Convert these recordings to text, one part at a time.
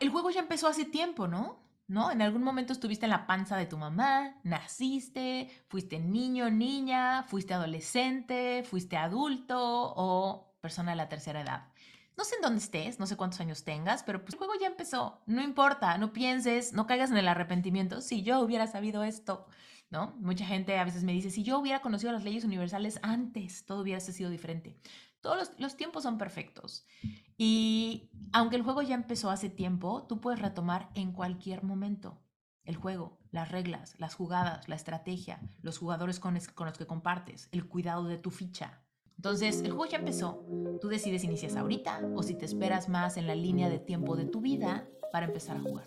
el juego ya empezó hace tiempo, ¿no? ¿No? En algún momento estuviste en la panza de tu mamá, naciste, fuiste niño, niña, fuiste adolescente, fuiste adulto o persona de la tercera edad. No sé en dónde estés, no sé cuántos años tengas, pero pues el juego ya empezó. No importa, no pienses, no caigas en el arrepentimiento. Si yo hubiera sabido esto, ¿no? Mucha gente a veces me dice, si yo hubiera conocido las leyes universales antes, todo hubiera sido diferente. Todos los, tiempos son perfectos. Y aunque el juego ya empezó hace tiempo, tú puedes retomar en cualquier momento el juego, las reglas, las jugadas, la estrategia, los jugadores con, con los que compartes, el cuidado de tu ficha. Entonces, el juego ya empezó. Tú decides si inicias ahorita o si te esperas más en la línea de tiempo de tu vida para empezar a jugar.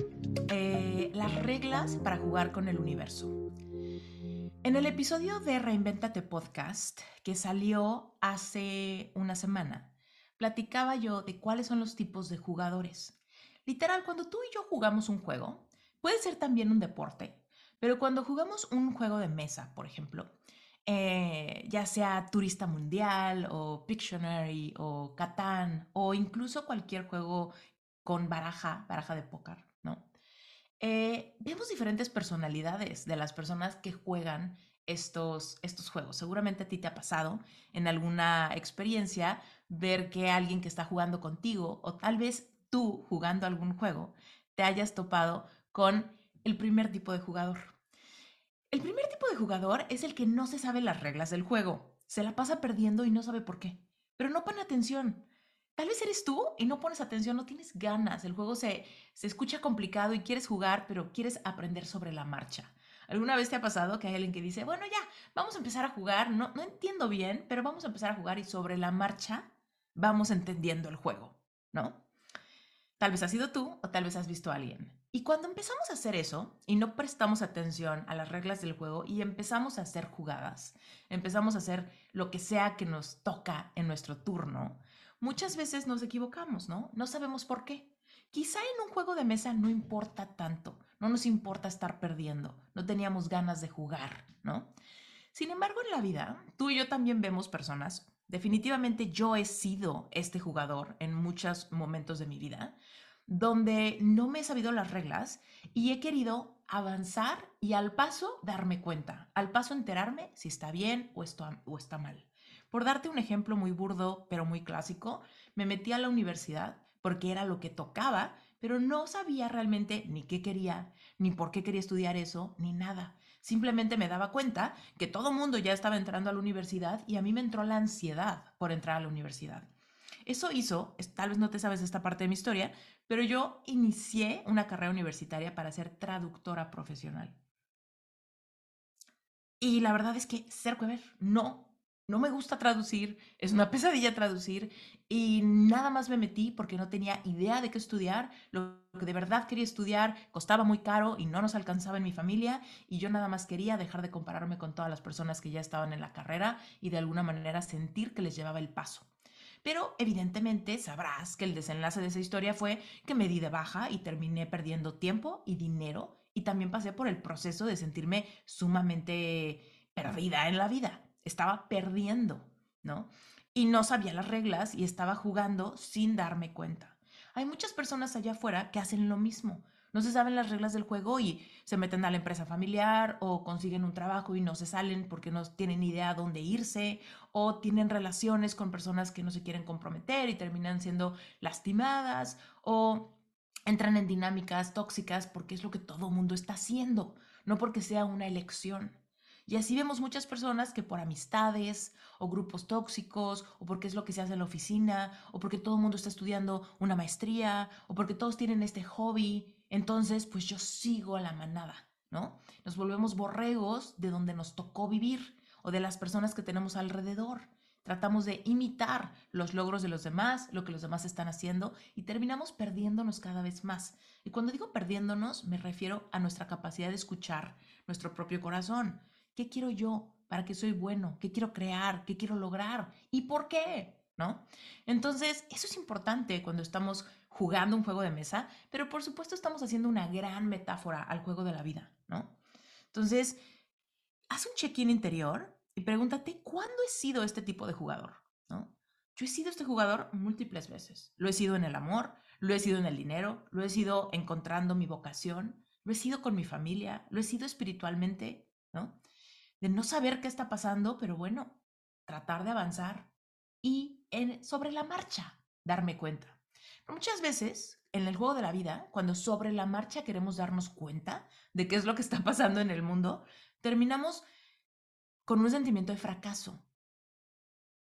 Las reglas para jugar con el universo. En el episodio de Reinventate Podcast, que salió hace una semana, platicaba yo de cuáles son los tipos de jugadores. Literal, cuando tú y yo jugamos un juego, puede ser también un deporte, pero cuando jugamos un juego de mesa, por ejemplo, eh, ya sea Turista Mundial o Pictionary o Catán o incluso cualquier juego con baraja, baraja de póker. Eh, vemos diferentes personalidades de las personas que juegan estos, estos juegos. Seguramente a ti te ha pasado en alguna experiencia ver que alguien que está jugando contigo o tal vez tú jugando algún juego te hayas topado con el primer tipo de jugador. El primer tipo de jugador es el que no se sabe las reglas del juego. Se la pasa perdiendo y no sabe por qué. Pero no pone atención. Tal vez eres tú y no pones atención, no tienes ganas. El juego se, se escucha complicado y quieres jugar, pero quieres aprender sobre la marcha. ¿Alguna vez te ha pasado que hay alguien que dice, bueno, ya, vamos a empezar a jugar, no, no entiendo bien, pero vamos a empezar a jugar y sobre la marcha vamos entendiendo el juego, ¿no? Tal vez has sido tú o tal vez has visto a alguien. Y cuando empezamos a hacer eso y no prestamos atención a las reglas del juego y empezamos a hacer jugadas, empezamos a hacer lo que sea que nos toca en nuestro turno, muchas veces nos equivocamos, ¿no? No sabemos por qué. Quizá en un juego de mesa no importa tanto, no nos importa estar perdiendo, no teníamos ganas de jugar, ¿no? Sin embargo, en la vida, tú y yo también vemos personas, definitivamente yo he sido este jugador en muchos momentos de mi vida, donde no me he sabido las reglas y he querido avanzar y al paso darme cuenta, al paso enterarme si está bien o, o está mal. Por darte un ejemplo muy burdo, pero muy clásico, me metí a la universidad porque era lo que tocaba, pero no sabía realmente ni qué quería, ni por qué quería estudiar eso, ni nada. Simplemente me daba cuenta que todo mundo ya estaba entrando a la universidad y a mí me entró la ansiedad por entrar a la universidad. Eso hizo, tal vez no te sabes esta parte de mi historia, pero yo inicié una carrera universitaria para ser traductora profesional. Y la verdad es que ser Weber no no me gusta traducir, es una pesadilla traducir y nada más me metí porque no tenía idea de qué estudiar. Lo que de verdad quería estudiar costaba muy caro y no nos alcanzaba en mi familia y yo nada más quería dejar de compararme con todas las personas que ya estaban en la carrera y de alguna manera sentir que les llevaba el paso. Pero evidentemente sabrás que el desenlace de esa historia fue que me di de baja y terminé perdiendo tiempo y dinero y también pasé por el proceso de sentirme sumamente perdida en la vida estaba perdiendo, ¿no? Y no sabía las reglas y estaba jugando sin darme cuenta. Hay muchas personas allá afuera que hacen lo mismo. No se saben las reglas del juego y se meten a la empresa familiar o consiguen un trabajo y no se salen porque no tienen idea dónde irse o tienen relaciones con personas que no se quieren comprometer y terminan siendo lastimadas o entran en dinámicas tóxicas porque es lo que todo mundo está haciendo, no porque sea una elección. Y así vemos muchas personas que por amistades o grupos tóxicos o porque es lo que se hace en la oficina o porque todo el mundo está estudiando una maestría o porque todos tienen este hobby, entonces pues yo sigo a la manada, ¿no? Nos volvemos borregos de donde nos tocó vivir o de las personas que tenemos alrededor. Tratamos de imitar los logros de los demás, lo que los demás están haciendo y terminamos perdiéndonos cada vez más. Y cuando digo perdiéndonos, me refiero a nuestra capacidad de escuchar nuestro propio corazón. ¿Qué quiero yo? ¿Para qué soy bueno? ¿Qué quiero crear? ¿Qué quiero lograr? ¿Y por qué? ¿No? Entonces, eso es importante cuando estamos jugando un juego de mesa, pero por supuesto estamos haciendo una gran metáfora al juego de la vida, ¿no? Entonces, haz un check-in interior y pregúntate, ¿cuándo he sido este tipo de jugador? ¿No? Yo he sido este jugador múltiples veces. Lo he sido en el amor, lo he sido en el dinero, lo he sido encontrando mi vocación, lo he sido con mi familia, lo he sido espiritualmente, ¿no? De no saber qué está pasando, pero bueno, tratar de avanzar y en, sobre la marcha darme cuenta. Muchas veces en el juego de la vida, cuando sobre la marcha queremos darnos cuenta de qué es lo que está pasando en el mundo, terminamos con un sentimiento de fracaso.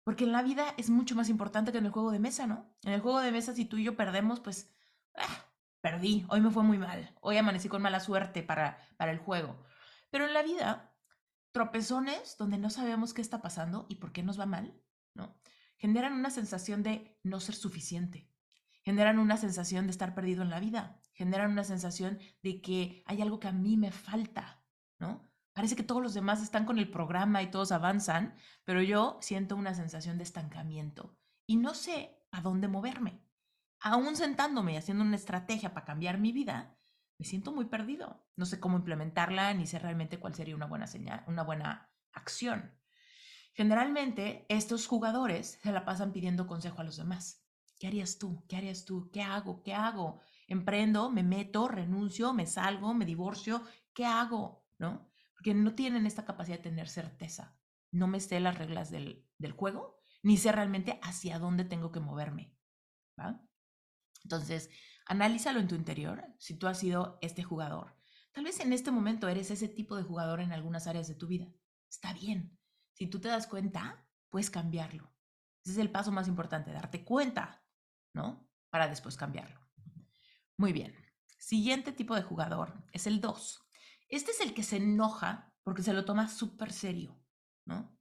Porque en la vida es mucho más importante que en el juego de mesa, ¿no? En el juego de mesa, si tú y yo perdemos, pues ah, perdí, hoy me fue muy mal, hoy amanecí con mala suerte para, para el juego. Pero en la vida, tropezones donde no sabemos qué está pasando y por qué nos va mal, ¿no? Generan una sensación de no ser suficiente, generan una sensación de estar perdido en la vida, generan una sensación de que hay algo que a mí me falta, ¿no? Parece que todos los demás están con el programa y todos avanzan, pero yo siento una sensación de estancamiento y no sé a dónde moverme. Aún sentándome y haciendo una estrategia para cambiar mi vida, me siento muy perdido. No sé cómo implementarla ni sé realmente cuál sería una buena señal, una buena acción. Generalmente, estos jugadores se la pasan pidiendo consejo a los demás. ¿Qué harías tú? ¿Qué harías tú? ¿Qué hago? ¿Qué hago? Emprendo, me meto, renuncio, me salgo, me divorcio. ¿Qué hago? ¿No? porque no tienen esta capacidad de tener certeza. No me sé las reglas del, juego, ni sé realmente hacia dónde tengo que moverme. Entonces, analízalo en tu interior, si tú has sido este jugador. Tal vez en este momento eres ese tipo de jugador en algunas áreas de tu vida. Está bien. Si tú te das cuenta, puedes cambiarlo. Ese es el paso más importante, darte cuenta, ¿no? Para después cambiarlo. Muy bien. Siguiente tipo de jugador es el 2. Este es el que se enoja porque se lo toma súper serio, ¿no?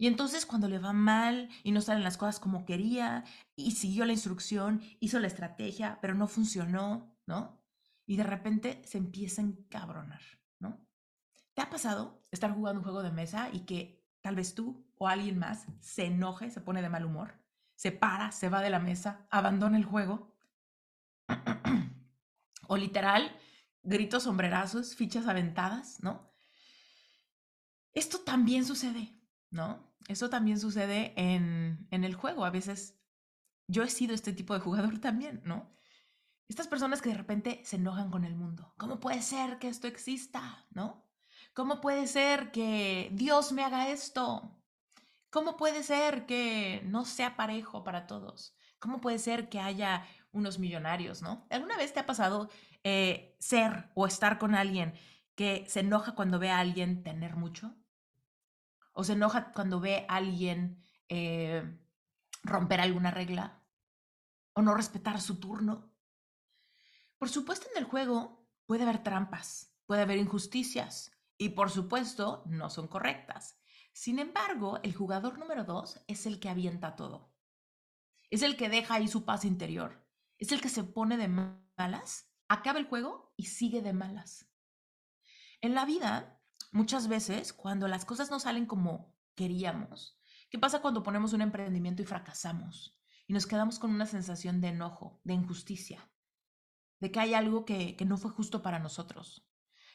Y entonces cuando le va mal y no salen las cosas como quería y siguió la instrucción, hizo la estrategia, pero no funcionó, ¿no? Y de repente se empieza a encabronar, ¿no? ¿Te ha pasado estar jugando un juego de mesa y que tal vez tú o alguien más se enoje, se pone de mal humor, se para, se va de la mesa, abandona el juego? o literal, gritos sombrerazos, fichas aventadas, ¿no? Esto también sucede, ¿no? Eso también sucede en, en el juego. A veces yo he sido este tipo de jugador también, ¿no? Estas personas que de repente se enojan con el mundo. ¿Cómo puede ser que esto exista? ¿No? ¿Cómo puede ser que Dios me haga esto? ¿Cómo puede ser que no sea parejo para todos? ¿Cómo puede ser que haya unos millonarios, no? ¿Alguna vez te ha pasado eh, ser o estar con alguien que se enoja cuando ve a alguien tener mucho? ¿O se enoja cuando ve a alguien eh, romper alguna regla? ¿O no respetar su turno? Por supuesto, en el juego puede haber trampas, puede haber injusticias y por supuesto no son correctas. Sin embargo, el jugador número dos es el que avienta todo. Es el que deja ahí su paz interior. Es el que se pone de malas acaba el juego y sigue de malas. En la vida, muchas veces, cuando las cosas no salen como queríamos, ¿qué pasa cuando ponemos un emprendimiento y fracasamos? Y nos quedamos con una sensación de enojo, de injusticia, de que hay algo que, que no fue justo para nosotros.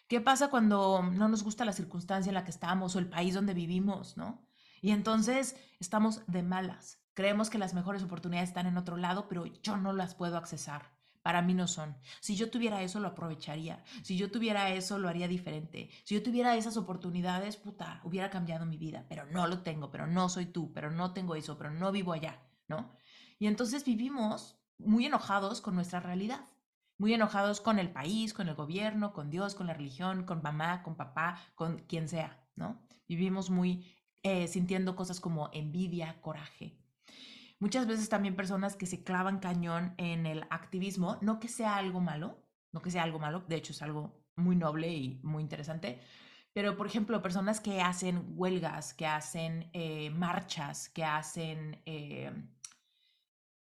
¿Qué pasa cuando no nos gusta la circunstancia en la que estamos o el país donde vivimos, no? Y entonces estamos de malas. Creemos que las mejores oportunidades están en otro lado, pero yo no las puedo accesar. Para mí no son. Si yo tuviera eso, lo aprovecharía. Si yo tuviera eso, lo haría diferente. Si yo tuviera esas oportunidades, puta, hubiera cambiado mi vida. Pero no lo tengo, pero no soy tú, pero no tengo eso, pero no vivo allá, ¿no? Y entonces vivimos muy enojados con nuestra realidad. Muy enojados con el país, con el gobierno, con Dios, con la religión, con mamá, con papá, con quien sea, ¿no? Vivimos muy eh, sintiendo cosas como envidia, coraje. Muchas veces también personas que se clavan cañón en el activismo, no que sea algo malo, no que sea algo malo, de hecho es algo muy noble y muy interesante, pero por ejemplo, personas que hacen huelgas, que hacen eh, marchas, que hacen eh,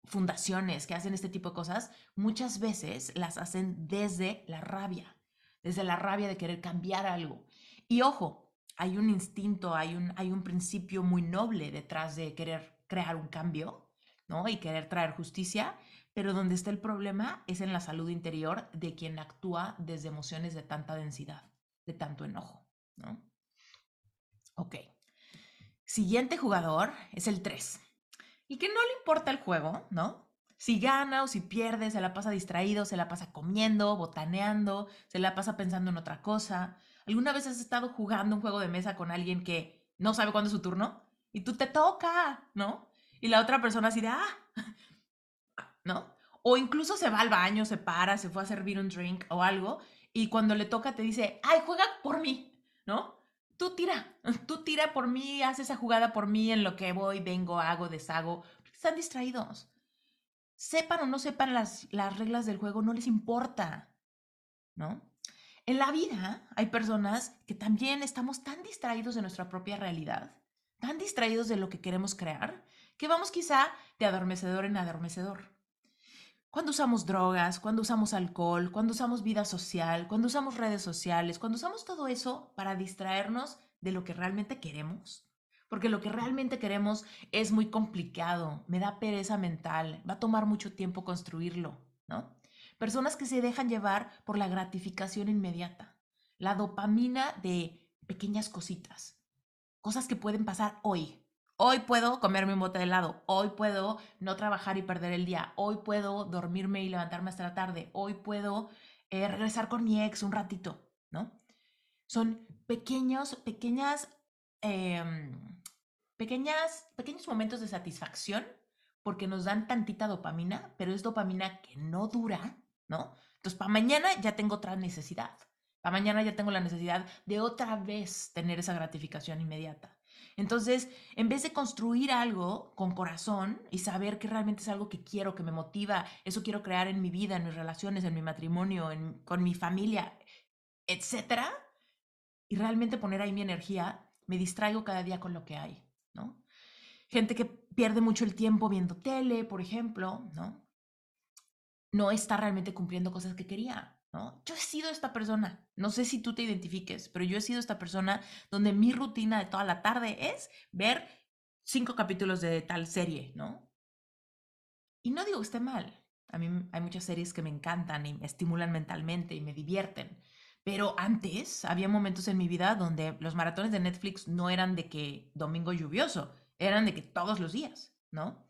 fundaciones, que hacen este tipo de cosas, muchas veces las hacen desde la rabia, desde la rabia de querer cambiar algo. Y ojo, hay un instinto, hay un, hay un principio muy noble detrás de querer crear un cambio, ¿no? Y querer traer justicia, pero donde está el problema es en la salud interior de quien actúa desde emociones de tanta densidad, de tanto enojo, ¿no? Ok. Siguiente jugador es el 3. Y que no le importa el juego, ¿no? Si gana o si pierde, se la pasa distraído, se la pasa comiendo, botaneando, se la pasa pensando en otra cosa. ¿Alguna vez has estado jugando un juego de mesa con alguien que no sabe cuándo es su turno? Y tú te toca, ¿no? Y la otra persona así de, ah, ¿no? O incluso se va al baño, se para, se fue a servir un drink o algo, y cuando le toca te dice, ay, juega por mí, ¿no? Tú tira, tú tira por mí, haz esa jugada por mí en lo que voy, vengo, hago, deshago. Están distraídos. Sepan o no sepan las, las reglas del juego, no les importa, ¿no? En la vida hay personas que también estamos tan distraídos de nuestra propia realidad, tan distraídos de lo que queremos crear, que vamos quizá de adormecedor en adormecedor. Cuando usamos drogas, cuando usamos alcohol, cuando usamos vida social, cuando usamos redes sociales, cuando usamos todo eso para distraernos de lo que realmente queremos. Porque lo que realmente queremos es muy complicado, me da pereza mental, va a tomar mucho tiempo construirlo, ¿no? Personas que se dejan llevar por la gratificación inmediata, la dopamina de pequeñas cositas, cosas que pueden pasar hoy, Hoy puedo comerme un bote de helado, hoy puedo no trabajar y perder el día, hoy puedo dormirme y levantarme hasta la tarde, hoy puedo eh, regresar con mi ex un ratito, ¿no? Son pequeños, pequeñas, em, pequeñas, pequeños momentos de satisfacción porque nos dan tantita dopamina, pero es dopamina que no dura, ¿no? Entonces, para mañana ya tengo otra necesidad. Para mañana ya tengo la necesidad de otra vez tener esa gratificación inmediata. Entonces, en vez de construir algo con corazón y saber que realmente es algo que quiero, que me motiva, eso quiero crear en mi vida, en mis relaciones, en mi matrimonio, con mi familia, etcétera, y realmente poner ahí mi energía, me distraigo cada día con lo que hay, ¿no? Gente que pierde mucho el tiempo viendo tele, por ejemplo, ¿no? No está realmente cumpliendo cosas que quería. Yo he sido esta persona, no sé si tú te identifiques, pero yo he sido esta persona donde mi rutina de toda la tarde es ver cinco capítulos de tal serie, ¿no? Y no digo que esté mal, a mí hay muchas series que me encantan y me estimulan mentalmente y me divierten, pero antes había momentos en mi vida donde los maratones de Netflix no eran de que domingo lluvioso, eran de que todos los días, ¿no?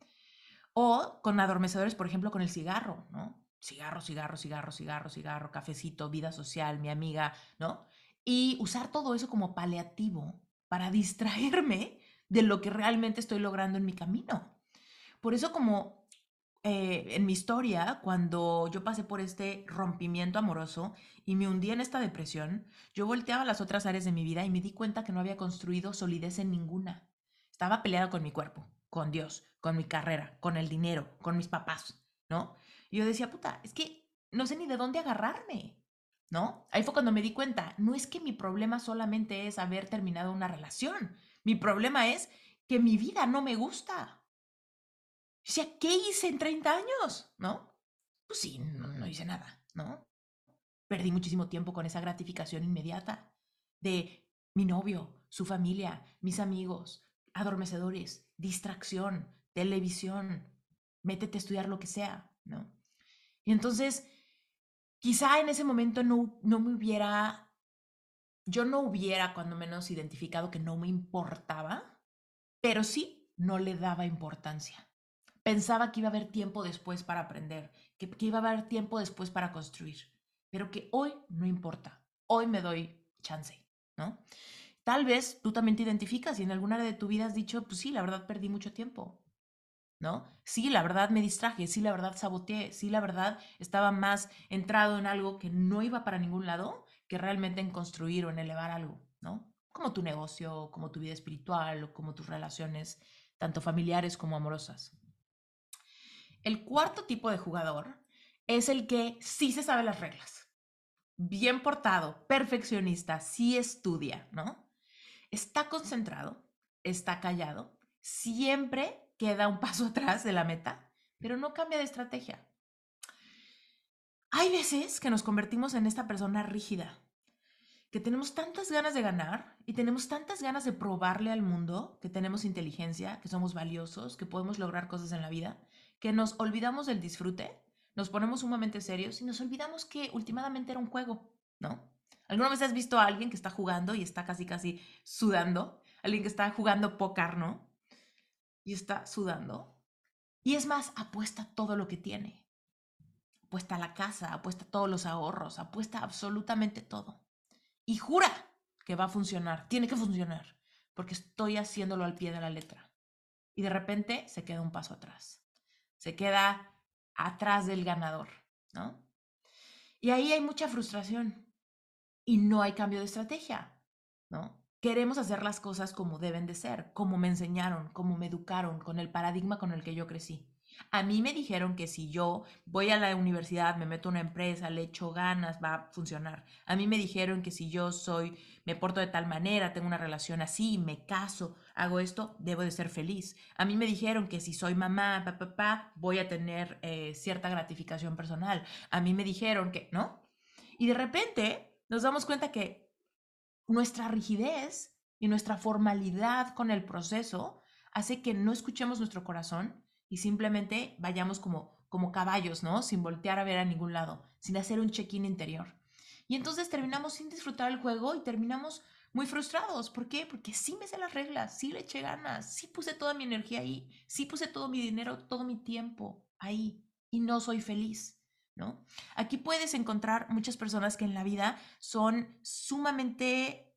O con adormecedores, por ejemplo, con el cigarro, ¿no? Cigarro, cigarro, cigarro, cigarro, cigarro, cafecito, vida social, mi amiga, ¿no? Y usar todo eso como paliativo para distraerme de lo que realmente estoy logrando en mi camino. Por eso como eh, en mi historia, cuando yo pasé por este rompimiento amoroso y me hundí en esta depresión, yo volteaba las otras áreas de mi vida y me di cuenta que no había construido solidez en ninguna. Estaba peleada con mi cuerpo, con Dios, con mi carrera, con el dinero, con mis papás, ¿no? Y yo decía, puta, es que no sé ni de dónde agarrarme, ¿no? Ahí fue cuando me di cuenta, no es que mi problema solamente es haber terminado una relación, mi problema es que mi vida no me gusta. O sea, ¿qué hice en 30 años? ¿No? Pues sí, no, no hice nada, ¿no? Perdí muchísimo tiempo con esa gratificación inmediata de mi novio, su familia, mis amigos, adormecedores, distracción, televisión, métete a estudiar lo que sea, ¿no? Y entonces, quizá en ese momento no, no me hubiera, yo no hubiera cuando menos identificado que no me importaba, pero sí no le daba importancia. Pensaba que iba a haber tiempo después para aprender, que, que iba a haber tiempo después para construir, pero que hoy no importa. Hoy me doy chance, ¿no? Tal vez tú también te identificas y en alguna área de tu vida has dicho, pues sí, la verdad perdí mucho tiempo. ¿No? Sí, la verdad me distraje, sí, la verdad saboteé, sí, la verdad estaba más entrado en algo que no iba para ningún lado que realmente en construir o en elevar algo, ¿no? como tu negocio, como tu vida espiritual o como tus relaciones, tanto familiares como amorosas. El cuarto tipo de jugador es el que sí se sabe las reglas, bien portado, perfeccionista, sí estudia, ¿no? Está concentrado, está callado, siempre queda un paso atrás de la meta, pero no cambia de estrategia. Hay veces que nos convertimos en esta persona rígida, que tenemos tantas ganas de ganar y tenemos tantas ganas de probarle al mundo que tenemos inteligencia, que somos valiosos, que podemos lograr cosas en la vida, que nos olvidamos del disfrute, nos ponemos sumamente serios y nos olvidamos que últimamente era un juego, ¿no? ¿Alguna vez has visto a alguien que está jugando y está casi casi sudando? Alguien que está jugando póker, ¿no? Y está sudando. Y es más, apuesta todo lo que tiene. Apuesta la casa, apuesta todos los ahorros, apuesta absolutamente todo y jura que va a funcionar, tiene que funcionar, porque estoy haciéndolo al pie de la letra. Y de repente se queda un paso atrás, se queda atrás del ganador, ¿no? Y ahí hay mucha frustración y no hay cambio de estrategia, ¿no? Queremos hacer las cosas como deben de ser, como me enseñaron, como me educaron, con el paradigma con el que yo crecí. A mí me dijeron que si yo voy a la universidad, me meto a una empresa, le echo ganas, va a funcionar. A mí me dijeron que si yo soy, me porto de tal manera, tengo una relación así, me caso, hago esto, debo de ser feliz. A mí me dijeron que si soy mamá, papá, pa, voy a tener eh, cierta gratificación personal. A mí me dijeron que, ¿no? Y de repente nos damos cuenta que nuestra rigidez y nuestra formalidad con el proceso hace que no escuchemos nuestro corazón y simplemente vayamos como, como caballos, ¿no? Sin voltear a ver a ningún lado, sin hacer un check-in interior. Y entonces terminamos sin disfrutar el juego y terminamos muy frustrados. ¿Por qué? Porque sí me sé las reglas, sí le eché ganas, sí puse toda mi energía ahí, sí puse todo mi dinero, todo mi tiempo ahí y no soy feliz, Aquí puedes encontrar muchas personas que en la vida son sumamente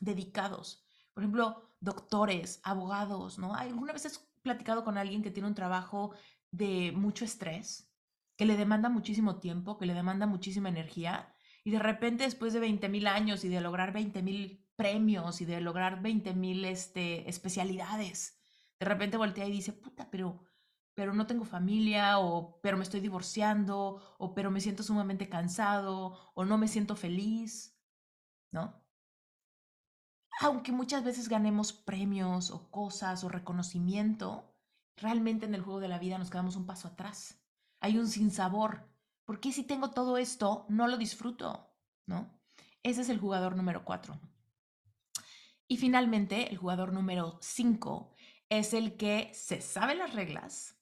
dedicados. Por ejemplo, doctores, abogados, ¿no? Alguna vez platicado con alguien que tiene un trabajo de mucho estrés, que le demanda muchísimo tiempo, que le demanda muchísima energía, y de repente después de 20 mil años y de lograr 20 mil premios y de lograr 20 mil este, especialidades, de repente voltea y dice, puta, pero, pero no tengo familia, o pero me estoy divorciando, o pero me siento sumamente cansado, o no me siento feliz, ¿no? aunque muchas veces ganemos premios o cosas o reconocimiento, realmente en el juego de la vida nos quedamos un paso atrás. Hay un sinsabor. ¿Por qué si tengo todo esto no lo disfruto? ¿No? Ese es el jugador número cuatro. Y finalmente, el jugador número cinco es el que se sabe las reglas,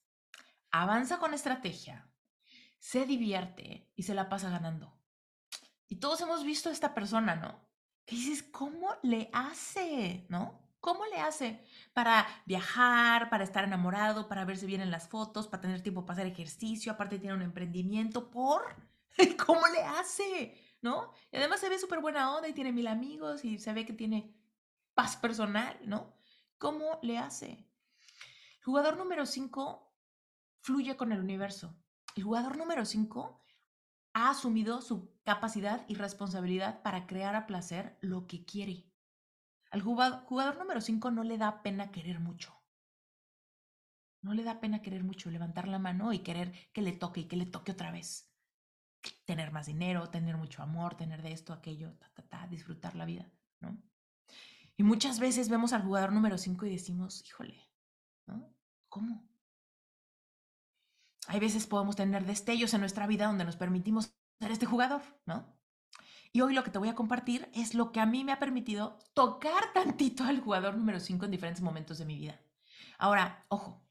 avanza con estrategia, se divierte y se la pasa ganando. Y todos hemos visto a esta persona, ¿no? que dices, ¿cómo le hace? ¿No? ¿Cómo le hace para viajar, para estar enamorado, para verse bien en las fotos, para tener tiempo para hacer ejercicio? Aparte tiene un emprendimiento, ¿por? ¿Cómo le hace? ¿No? Y además se ve súper buena onda y tiene mil amigos y se ve que tiene paz personal, ¿no? ¿Cómo le hace? Jugador número 5 fluye con el universo. El jugador número 5 ha asumido su capacidad y responsabilidad para crear a placer lo que quiere. Al jugador, número 5 no le da pena querer mucho. No le da pena querer mucho, levantar la mano y querer que le toque y que le toque otra vez. Tener más dinero, tener mucho amor, tener de esto, aquello, disfrutar la vida, ¿no? Y muchas veces vemos al jugador número 5 y decimos, híjole, ¿no? ¿Cómo? Hay veces podemos tener destellos en nuestra vida donde nos permitimos ser este jugador, ¿no? Y hoy lo que te voy a compartir es lo que a mí me ha permitido tocar tantito al jugador número 5 en diferentes momentos de mi vida. Ahora, ojo,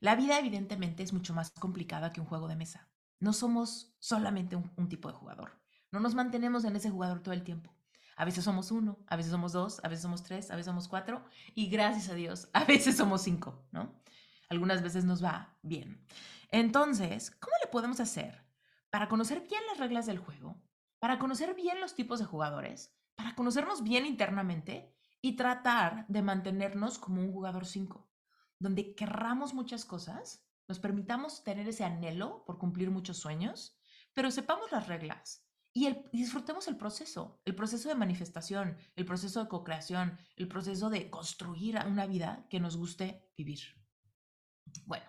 la vida evidentemente es mucho más complicada que un juego de mesa. No somos solamente un, un tipo de jugador. No nos mantenemos en ese jugador todo el tiempo. A veces somos uno, a veces somos dos, a veces somos tres, a veces somos cuatro y gracias a Dios, a veces somos cinco, ¿no? Algunas veces nos va bien. Entonces, ¿cómo le podemos hacer para conocer bien las reglas del juego, para conocer bien los tipos de jugadores, para conocernos bien internamente y tratar de mantenernos como un jugador 5, donde querramos muchas cosas, nos permitamos tener ese anhelo por cumplir muchos sueños, pero sepamos las reglas y, disfrutemos el proceso, el proceso de manifestación, el proceso de co-creación, el proceso de construir una vida que nos guste vivir. Bueno,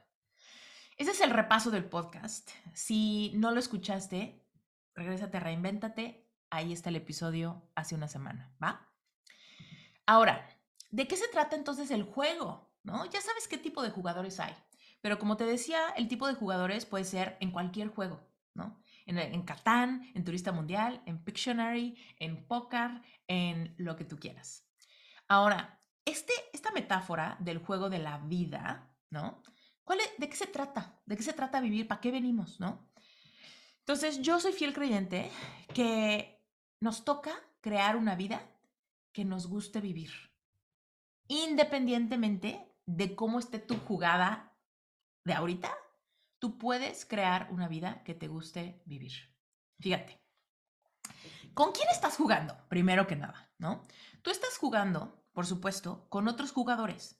ese es el repaso del podcast. Si no lo escuchaste, regrésate, reinvéntate. Ahí está el episodio hace una semana, ¿va? Ahora, ¿de qué se trata entonces el juego? ¿No? Ya sabes qué tipo de jugadores hay. Pero como te decía, el tipo de jugadores puede ser en cualquier juego, ¿no? en, Catán, en Turista Mundial, en Pictionary, en Poker, en lo que tú quieras. Ahora, este, esta metáfora del juego de la vida, ¿no? ¿Cuál ¿De qué se trata? ¿De qué se trata vivir? ¿Para qué venimos, no? Entonces, yo soy fiel creyente que nos toca crear una vida que nos guste vivir, independientemente de cómo esté tu jugada de ahorita tú puedes crear una vida que te guste vivir. Fíjate, ¿con quién estás jugando? Primero que nada, ¿no? Tú estás jugando, por supuesto, con otros jugadores,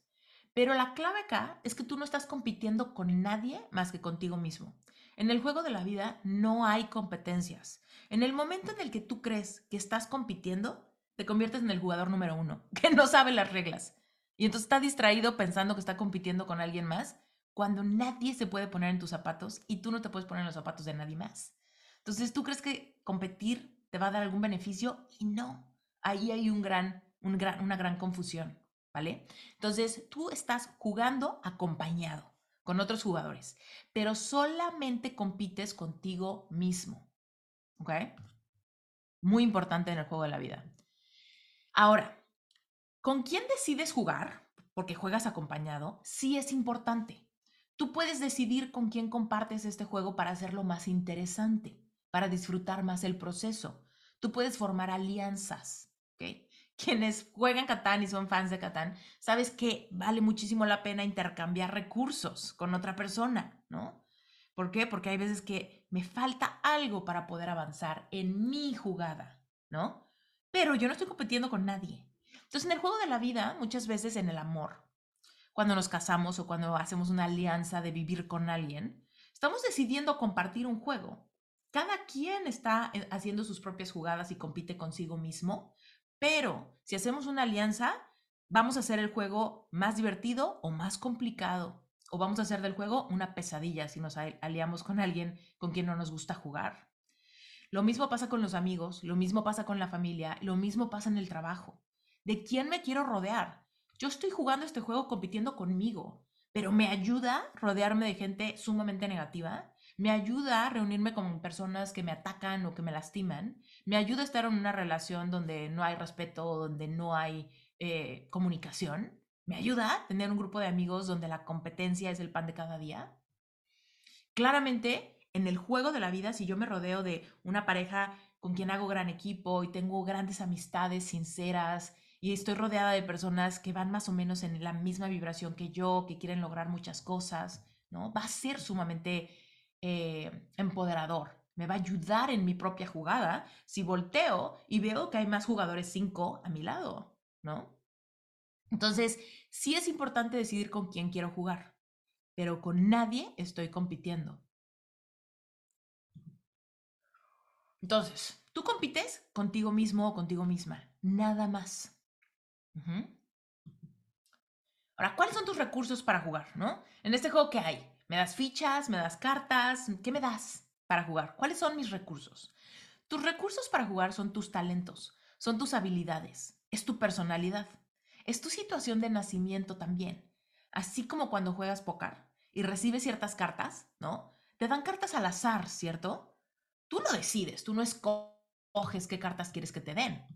pero la clave acá es que tú no estás compitiendo con nadie más que contigo mismo. En el juego de la vida no hay competencias. En el momento en el que tú crees que estás compitiendo, te conviertes en el jugador número uno, que no sabe las reglas. Y entonces está distraído pensando que está compitiendo con alguien más cuando nadie se puede poner en tus zapatos y tú no te puedes poner en los zapatos de nadie más. Entonces, tú crees que competir te va a dar algún beneficio y no. Ahí hay un gran, un gran, una gran confusión, ¿vale? Entonces, tú estás jugando acompañado con otros jugadores, pero solamente compites contigo mismo, ¿ok? Muy importante en el juego de la vida. Ahora, ¿con quién decides jugar? Porque juegas acompañado, sí es importante. Tú puedes decidir con quién compartes este juego para hacerlo más interesante, para disfrutar más el proceso. Tú puedes formar alianzas, ¿ok? Quienes juegan Catán y son fans de Catán, sabes que vale muchísimo la pena intercambiar recursos con otra persona, ¿no? ¿Por qué? Porque hay veces que me falta algo para poder avanzar en mi jugada, ¿no? Pero yo no estoy compitiendo con nadie. Entonces, en el juego de la vida, muchas veces en el amor, cuando nos casamos o cuando hacemos una alianza de vivir con alguien, estamos decidiendo compartir un juego. Cada quien está eh, haciendo sus propias jugadas y compite consigo mismo, pero si hacemos una alianza, vamos a hacer el juego más divertido o más complicado, o vamos a hacer del juego una pesadilla si nos aliamos con alguien con quien no nos gusta jugar. Lo mismo pasa con los amigos, lo mismo pasa con la familia, lo mismo pasa en el trabajo. ¿De quién me quiero rodear? yo estoy jugando este juego compitiendo conmigo, pero me ayuda rodearme de gente sumamente negativa, me ayuda reunirme con personas que me atacan o que me lastiman, me ayuda a estar en una relación donde no hay respeto, donde no hay eh, comunicación, me ayuda a tener un grupo de amigos donde la competencia es el pan de cada día. Claramente, en el juego de la vida, si yo me rodeo de una pareja con quien hago gran equipo y tengo grandes amistades sinceras y estoy rodeada de personas que van más o menos en la misma vibración que yo, que quieren lograr muchas cosas, ¿no? Va a ser sumamente eh, empoderador. Me va a ayudar en mi propia jugada si volteo y veo que hay más jugadores 5 a mi lado, ¿no? Entonces, sí es importante decidir con quién quiero jugar, pero con nadie estoy compitiendo. Entonces, tú compites contigo mismo o contigo misma, nada más. Ahora, ¿cuáles son tus recursos para jugar, no? En este juego, ¿qué hay? ¿Me das fichas? ¿Me das cartas? ¿Qué me das para jugar? ¿Cuáles son mis recursos? Tus recursos para jugar son tus talentos, son tus habilidades, es tu personalidad, es tu situación de nacimiento también. Así como cuando juegas póker y recibes ciertas cartas, ¿no? Te dan cartas al azar, ¿cierto? Tú no decides, tú no escoges qué cartas quieres que te den,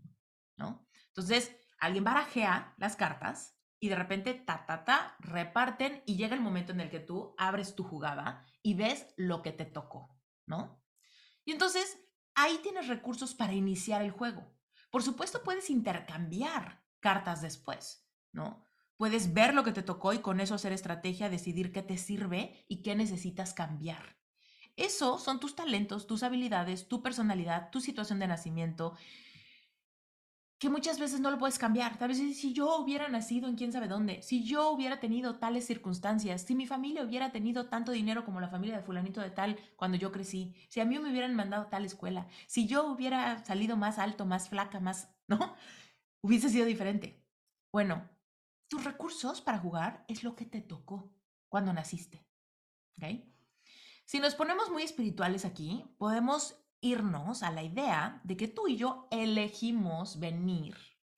¿no? Entonces, alguien barajea las cartas y de repente, ta, ta, ta, reparten y llega el momento en el que tú abres tu jugada y ves lo que te tocó, ¿no? Y entonces, ahí tienes recursos para iniciar el juego. Por supuesto, puedes intercambiar cartas después, ¿no? Puedes ver lo que te tocó y con eso hacer estrategia, decidir qué te sirve y qué necesitas cambiar. Eso son tus talentos, tus habilidades, tu personalidad, tu situación de nacimiento que muchas veces no lo puedes cambiar. Tal vez si yo hubiera nacido en quién sabe dónde, si yo hubiera tenido tales circunstancias, si mi familia hubiera tenido tanto dinero como la familia de fulanito de tal cuando yo crecí, si a mí me hubieran mandado tal escuela, si yo hubiera salido más alto, más flaca, más, ¿no? Hubiese sido diferente. Bueno, tus recursos para jugar es lo que te tocó cuando naciste. ¿Ok? Si nos ponemos muy espirituales aquí, podemos irnos a la idea de que tú y yo elegimos venir.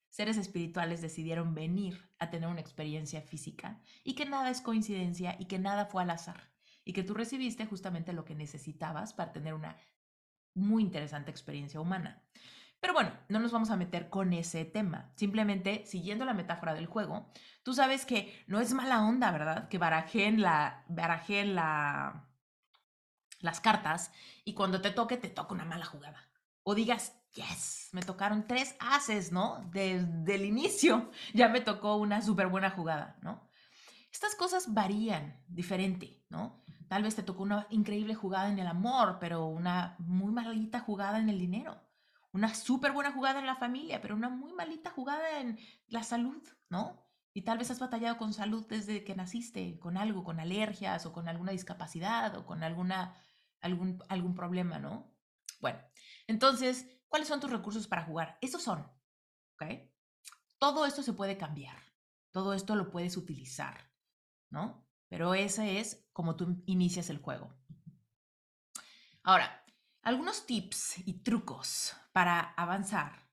Seres espirituales decidieron venir a tener una experiencia física y que nada es coincidencia y que nada fue al azar y que tú recibiste justamente lo que necesitabas para tener una muy interesante experiencia humana. Pero bueno, no nos vamos a meter con ese tema. Simplemente, siguiendo la metáfora del juego, tú sabes que no es mala onda, ¿verdad? Que barajeen la, barajeen la, las cartas y cuando te toque, te toca una mala jugada. O digas, yes, me tocaron tres haces, ¿no? Desde el inicio ya me tocó una súper buena jugada, ¿no? Estas cosas varían diferente, ¿no? Tal vez te tocó una increíble jugada en el amor, pero una muy malita jugada en el dinero. Una súper buena jugada en la familia, pero una muy malita jugada en la salud, ¿no? Y tal vez has batallado con salud desde que naciste, con algo, con alergias o con alguna discapacidad o con alguna algún, algún problema, ¿no? Bueno, entonces, ¿cuáles son tus recursos para jugar? Esos son, ¿ok? Todo esto se puede cambiar, todo esto lo puedes utilizar, ¿no? Pero ese es como tú inicias el juego. Ahora, algunos tips y trucos para avanzar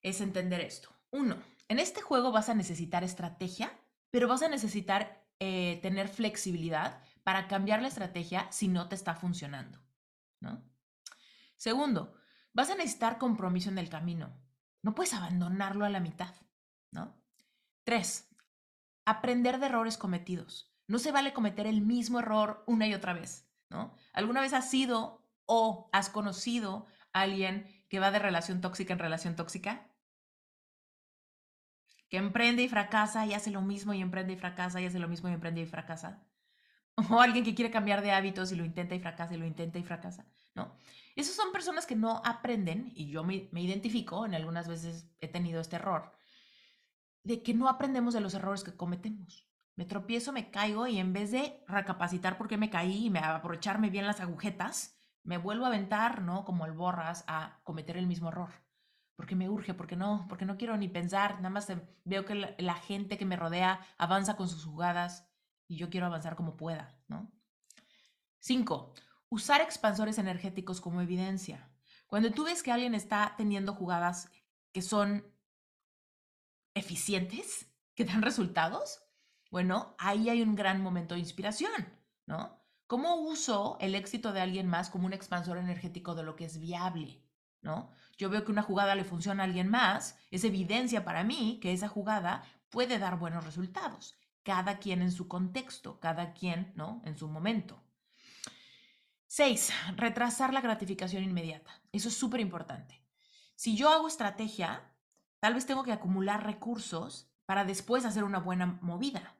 es entender esto. Uno, en este juego vas a necesitar estrategia, pero vas a necesitar eh, tener flexibilidad para cambiar la estrategia si no te está funcionando, ¿no? Segundo, vas a necesitar compromiso en el camino. No puedes abandonarlo a la mitad, ¿no? Tres, aprender de errores cometidos. No se vale cometer el mismo error una y otra vez, ¿no? ¿Alguna vez has sido o has conocido a alguien que va de relación tóxica en relación tóxica? Que emprende y fracasa y hace lo mismo y emprende y fracasa y hace lo mismo y emprende y fracasa. O alguien que quiere cambiar de hábitos y lo intenta y fracasa y lo intenta y fracasa, ¿no? Esas son personas que no aprenden, y yo me, identifico, en algunas veces he tenido este error, de que no aprendemos de los errores que cometemos. Me tropiezo, me caigo y en vez de recapacitar por qué me caí y me aprovecharme bien las agujetas, me vuelvo a aventar, ¿no? Como el borras a cometer el mismo error. Porque me urge, porque no, porque no quiero ni pensar, nada más veo que la, la gente que me rodea avanza con sus jugadas y yo quiero avanzar como pueda, ¿no? Cinco, usar expansores energéticos como evidencia. Cuando tú ves que alguien está teniendo jugadas que son eficientes, que dan resultados, bueno, ahí hay un gran momento de inspiración, ¿no? ¿Cómo uso el éxito de alguien más como un expansor energético de lo que es viable? ¿No? Yo veo que una jugada le funciona a alguien más, es evidencia para mí que esa jugada puede dar buenos resultados cada quien en su contexto, cada quien, ¿no? En su momento. Seis, retrasar la gratificación inmediata. Eso es súper importante. Si yo hago estrategia, tal vez tengo que acumular recursos para después hacer una buena movida.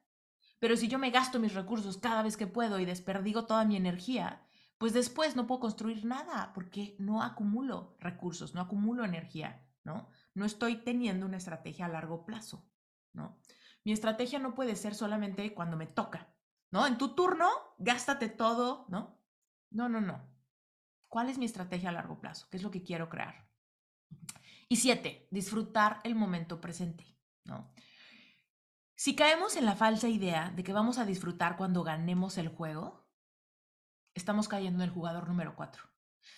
Pero si yo me gasto mis recursos cada vez que puedo y desperdigo toda mi energía, pues después no puedo construir nada porque no acumulo recursos, no acumulo energía, ¿no? No estoy teniendo una estrategia a largo plazo, ¿no? Mi estrategia no puede ser solamente cuando me toca, ¿no? En tu turno, gástate todo, ¿no? No, no, no. ¿Cuál es mi estrategia a largo plazo? ¿Qué es lo que quiero crear? Y siete, disfrutar el momento presente, ¿no? Si caemos en la falsa idea de que vamos a disfrutar cuando ganemos el juego, estamos cayendo en el jugador número cuatro.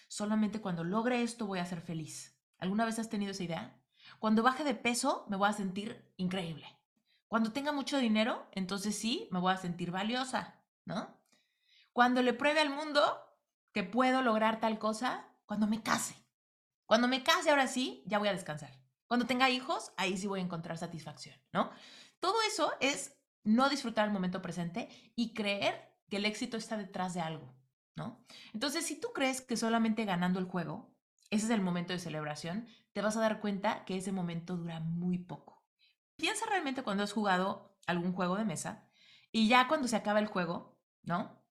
Solamente cuando logre esto voy a ser feliz. ¿Alguna vez has tenido esa idea? Cuando baje de peso me voy a sentir increíble. Cuando tenga mucho dinero, entonces sí, me voy a sentir valiosa, ¿no? Cuando le pruebe al mundo que puedo lograr tal cosa, cuando me case. Cuando me case, ahora sí, ya voy a descansar. Cuando tenga hijos, ahí sí voy a encontrar satisfacción, ¿no? Todo eso es no disfrutar el momento presente y creer que el éxito está detrás de algo, ¿no? Entonces, si tú crees que solamente ganando el juego, ese es el momento de celebración, te vas a dar cuenta que ese momento dura muy poco. Piensa realmente cuando has jugado algún juego de mesa y ya cuando se acaba el juego, ¿no?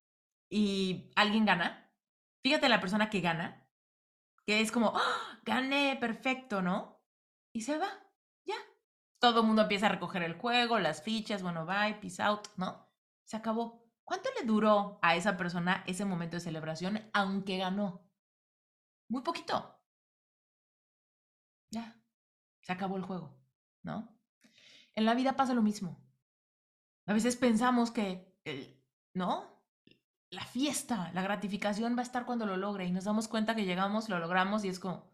Y alguien gana. Fíjate la persona que gana, que es como, ¡Ah! gané, perfecto, ¿no? Y se va. todo el mundo empieza a recoger el juego, las fichas, bueno, bye, peace out, ¿no? Se acabó. ¿Cuánto le duró a esa persona ese momento de celebración, aunque ganó? Muy poquito. Ya, se acabó el juego, ¿no? En la vida pasa lo mismo. A veces pensamos que, ¿no? La fiesta, la gratificación va a estar cuando lo logre y nos damos cuenta que llegamos, lo logramos y es como,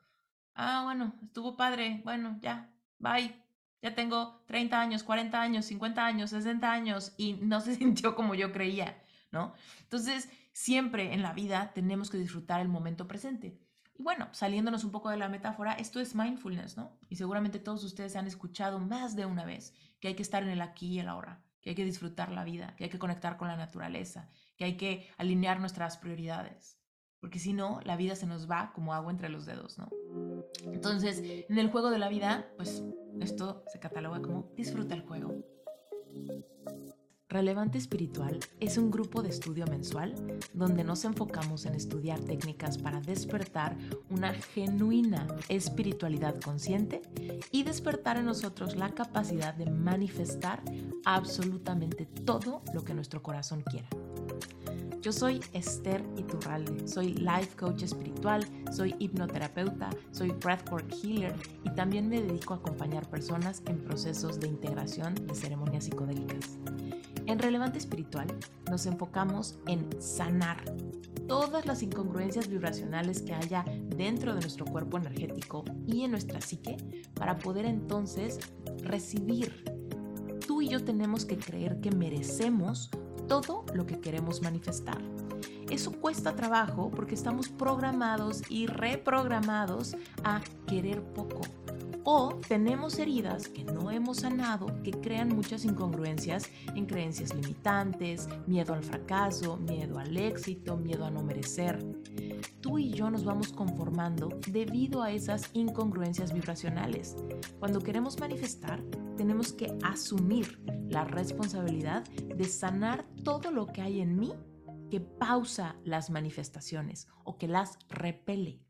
ah, bueno, estuvo padre, bueno, ya, bye, ya tengo 30 años, 40 años, 50 años, 60 años y no se sintió como yo creía, ¿no? Entonces, siempre en la vida tenemos que disfrutar el momento presente. Y bueno, saliéndonos un poco de la metáfora, esto es mindfulness, ¿no? Y seguramente todos ustedes han escuchado más de una vez que hay que estar en el aquí y el ahora, que hay que disfrutar la vida, que hay que conectar con la naturaleza, que hay que alinear nuestras prioridades, porque si no, la vida se nos va como agua entre los dedos, ¿no? Entonces, en el juego de la vida, pues esto se cataloga como disfruta el juego. Relevante Espiritual es un grupo de estudio mensual donde nos enfocamos en estudiar técnicas para despertar una genuina espiritualidad consciente y despertar en nosotros la capacidad de manifestar absolutamente todo lo que nuestro corazón quiera. Yo soy Esther Iturralde, soy life coach espiritual, soy hipnoterapeuta, soy breathwork healer y también me dedico a acompañar personas en procesos de integración de ceremonias psicodélicas. En Relevante Espiritual nos enfocamos en sanar todas las incongruencias vibracionales que haya dentro de nuestro cuerpo energético y en nuestra psique para poder entonces recibir. Tú y yo tenemos que creer que merecemos todo lo que queremos manifestar. Eso cuesta trabajo porque estamos programados y reprogramados a querer poco. O tenemos heridas que no hemos sanado que crean muchas incongruencias en creencias limitantes, miedo al fracaso, miedo al éxito, miedo a no merecer. Tú y yo nos vamos conformando debido a esas incongruencias vibracionales. Cuando queremos manifestar, tenemos que asumir la responsabilidad de sanar todo lo que hay en mí que pausa las manifestaciones o que las repele.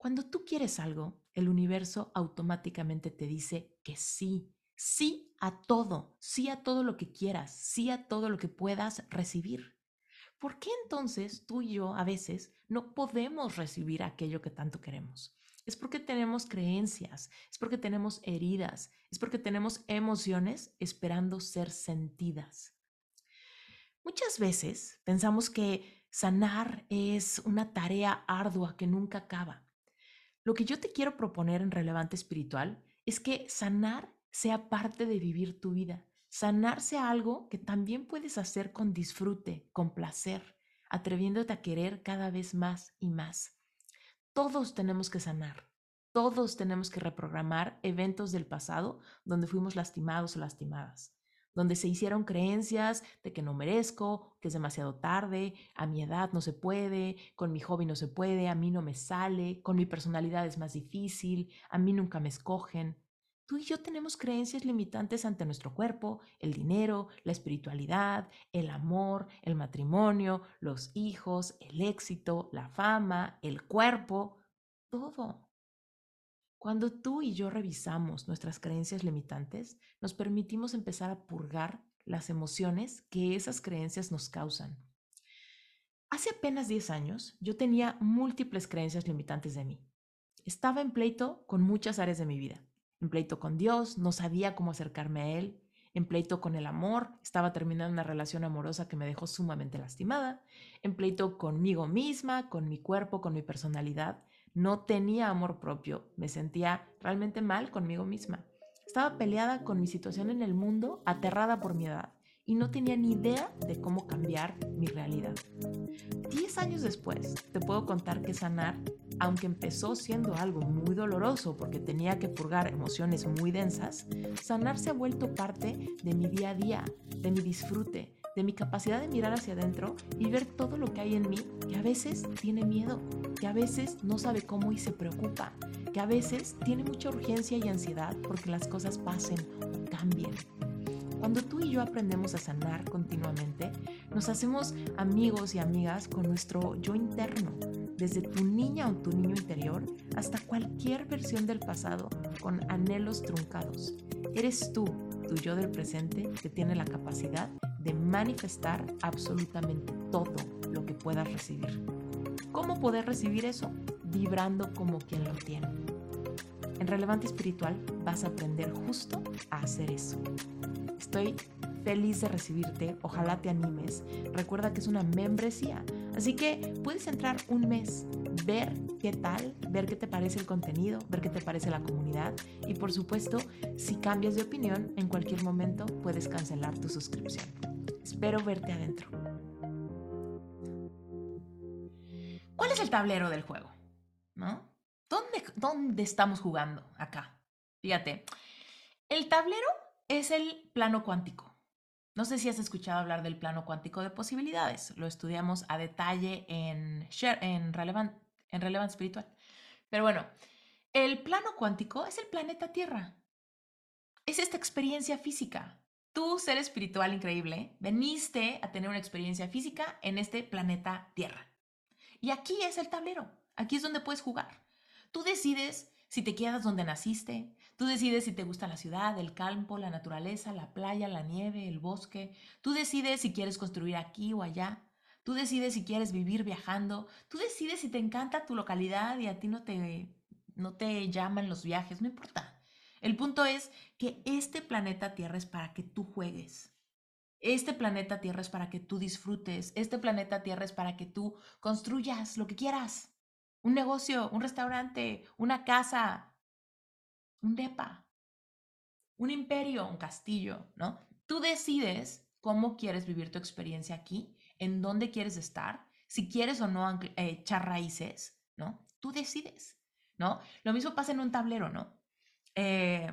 Cuando tú quieres algo, el universo automáticamente te dice que sí, sí a todo, sí a todo lo que quieras, sí a todo lo que puedas recibir. ¿Por qué entonces tú y yo a veces no podemos recibir aquello que tanto queremos? Es porque tenemos creencias, es porque tenemos heridas, es porque tenemos emociones esperando ser sentidas. Muchas veces pensamos que sanar es una tarea ardua que nunca acaba. Lo que yo te quiero proponer en Relevante Espiritual es que sanar sea parte de vivir tu vida. Sanar sea algo que también puedes hacer con disfrute, con placer, atreviéndote a querer cada vez más y más. Todos tenemos que sanar. Todos tenemos que reprogramar eventos del pasado donde fuimos lastimados o lastimadas, donde se hicieron creencias de que no merezco, que es demasiado tarde, a mi edad no se puede, con mi hobby no se puede, a mí no me sale, con mi personalidad es más difícil, a mí nunca me escogen. Tú y yo tenemos creencias limitantes ante nuestro cuerpo, el dinero, la espiritualidad, el amor, el matrimonio, los hijos, el éxito, la fama, el cuerpo, todo. Cuando tú y yo revisamos nuestras creencias limitantes, nos permitimos empezar a purgar las emociones que esas creencias nos causan. Hace apenas 10 años yo tenía múltiples creencias limitantes de mí. Estaba en pleito con muchas áreas de mi vida en pleito con Dios, no sabía cómo acercarme a Él, en pleito con el amor, estaba terminando una relación amorosa que me dejó sumamente lastimada, en pleito conmigo misma, con mi cuerpo, con mi personalidad, no tenía amor propio, me sentía realmente mal conmigo misma. Estaba peleada con mi situación en el mundo, aterrada por mi edad y no tenía ni idea de cómo cambiar mi realidad. Diez años después, te puedo contar que sanar, aunque empezó siendo algo muy doloroso porque tenía que purgar emociones muy densas, sanar se ha vuelto parte de mi día a día, de mi disfrute, de mi capacidad de mirar hacia adentro y ver todo lo que hay en mí que a veces tiene miedo, que a veces no sabe cómo y se preocupa, que a veces tiene mucha urgencia y ansiedad porque las cosas pasen o cambien. Cuando tú y yo aprendemos a sanar continuamente, nos hacemos amigos y amigas con nuestro yo interno, desde tu niña o tu niño interior hasta cualquier versión del pasado con anhelos truncados. Eres tú, tu yo del presente, que tiene la capacidad de manifestar absolutamente todo lo que puedas recibir. ¿Cómo poder recibir eso? Vibrando como quien lo tiene. En Relevante Espiritual vas a aprender justo a hacer eso. Estoy feliz de recibirte, ojalá te animes. Recuerda que es una membresía, así que puedes entrar un mes, ver qué tal, ver qué te parece el contenido, ver qué te parece la comunidad y por supuesto, si cambias de opinión, en cualquier momento puedes cancelar tu suscripción. Espero verte adentro. ¿Cuál es el tablero del juego? ¿No? ¿Dónde, ¿Dónde estamos jugando acá? Fíjate, el tablero es el plano cuántico. No sé si has escuchado hablar del plano cuántico de posibilidades. Lo estudiamos a detalle en, en, Relevant, en Relevant Espiritual. Pero bueno, el plano cuántico es el planeta Tierra. Es esta experiencia física. Tú, ser espiritual increíble, veniste a tener una experiencia física en este planeta Tierra. Y aquí es el tablero. Aquí es donde puedes jugar. Tú decides si te quedas donde naciste, tú decides si te gusta la ciudad, el campo, la naturaleza, la playa, la nieve, el bosque, tú decides si quieres construir aquí o allá, tú decides si quieres vivir viajando, tú decides si te encanta tu localidad y a ti no te, no te llaman los viajes, no importa. El punto es que este planeta Tierra es para que tú juegues. Este planeta Tierra es para que tú disfrutes. Este planeta Tierra es para que tú construyas lo que quieras un negocio, un restaurante, una casa, un depa, un imperio, un castillo, ¿no? Tú decides cómo quieres vivir tu experiencia aquí, en dónde quieres estar, si quieres o no eh, echar raíces, ¿no? Tú decides, ¿no? Lo mismo pasa en un tablero, ¿no? Eh,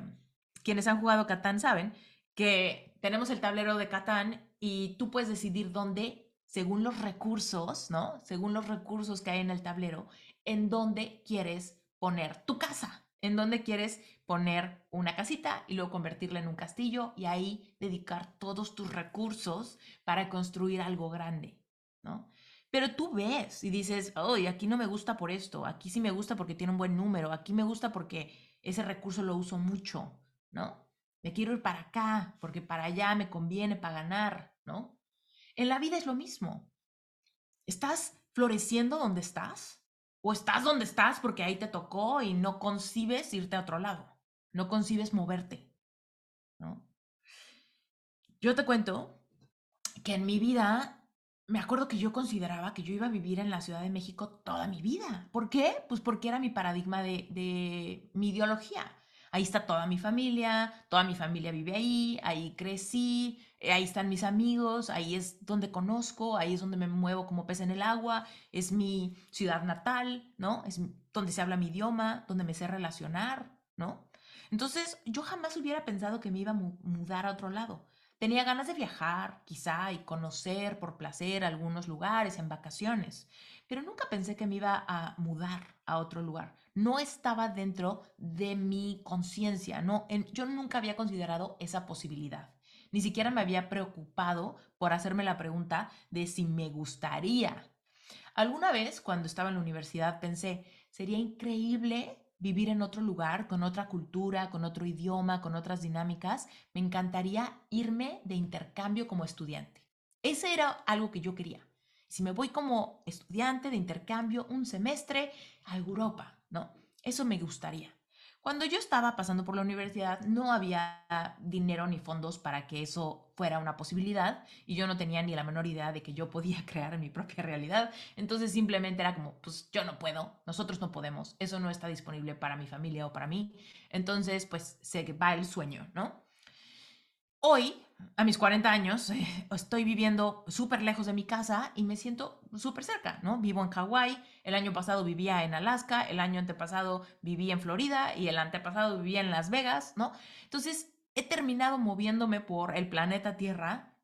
quienes han jugado Catán saben que tenemos el tablero de Catán y tú puedes decidir dónde, según los recursos, ¿no? Según los recursos que hay en el tablero, en dónde quieres poner tu casa, en dónde quieres poner una casita y luego convertirla en un castillo y ahí dedicar todos tus recursos para construir algo grande, ¿no? Pero tú ves y dices, hoy aquí no me gusta por esto, aquí sí me gusta porque tiene un buen número, aquí me gusta porque ese recurso lo uso mucho, ¿no? Me quiero ir para acá porque para allá me conviene para ganar, ¿no? En la vida es lo mismo. ¿Estás floreciendo donde estás? O estás donde estás porque ahí te tocó y no concibes irte a otro lado, no concibes moverte, ¿no? Yo te cuento que en mi vida me acuerdo que yo consideraba que yo iba a vivir en la Ciudad de México toda mi vida. ¿Por qué? Pues porque era mi paradigma de, de mi ideología. Ahí está toda mi familia, toda mi familia vive ahí, ahí crecí, eh, ahí están mis amigos, ahí es donde conozco, ahí es donde me muevo como pez en el agua, es mi ciudad natal, ¿no? Es donde se habla mi idioma, donde me sé relacionar, ¿no? Entonces, yo jamás hubiera pensado que me iba a mudar a otro lado. Tenía ganas de viajar, quizá, y conocer por placer algunos lugares en vacaciones, pero nunca pensé que me iba a mudar a otro lugar. No estaba dentro de mi conciencia, no, yo nunca había considerado esa posibilidad. Ni siquiera me había preocupado por hacerme la pregunta de si me gustaría. Alguna vez, cuando estaba en la universidad, pensé, sería increíble vivir en otro lugar, con otra cultura, con otro idioma, con otras dinámicas. Me encantaría irme de intercambio como estudiante. Ese era algo que yo quería. Si me voy como estudiante de intercambio un semestre a Europa, ¿no? Eso me gustaría. Cuando yo estaba pasando por la universidad no había dinero ni fondos para que eso fuera una posibilidad y yo no tenía ni la menor idea de que yo podía crear mi propia realidad. Entonces simplemente era como, pues yo no puedo, nosotros no podemos, eso no está disponible para mi familia o para mí. Entonces pues se va el sueño, ¿no? Hoy, a mis 40 años, estoy viviendo súper lejos de mi casa y me siento súper cerca, ¿no? Vivo en Hawái, el año pasado vivía en Alaska, el año antepasado vivía en Florida y el antepasado vivía en Las Vegas, ¿no? Entonces, he terminado moviéndome por el planeta Tierra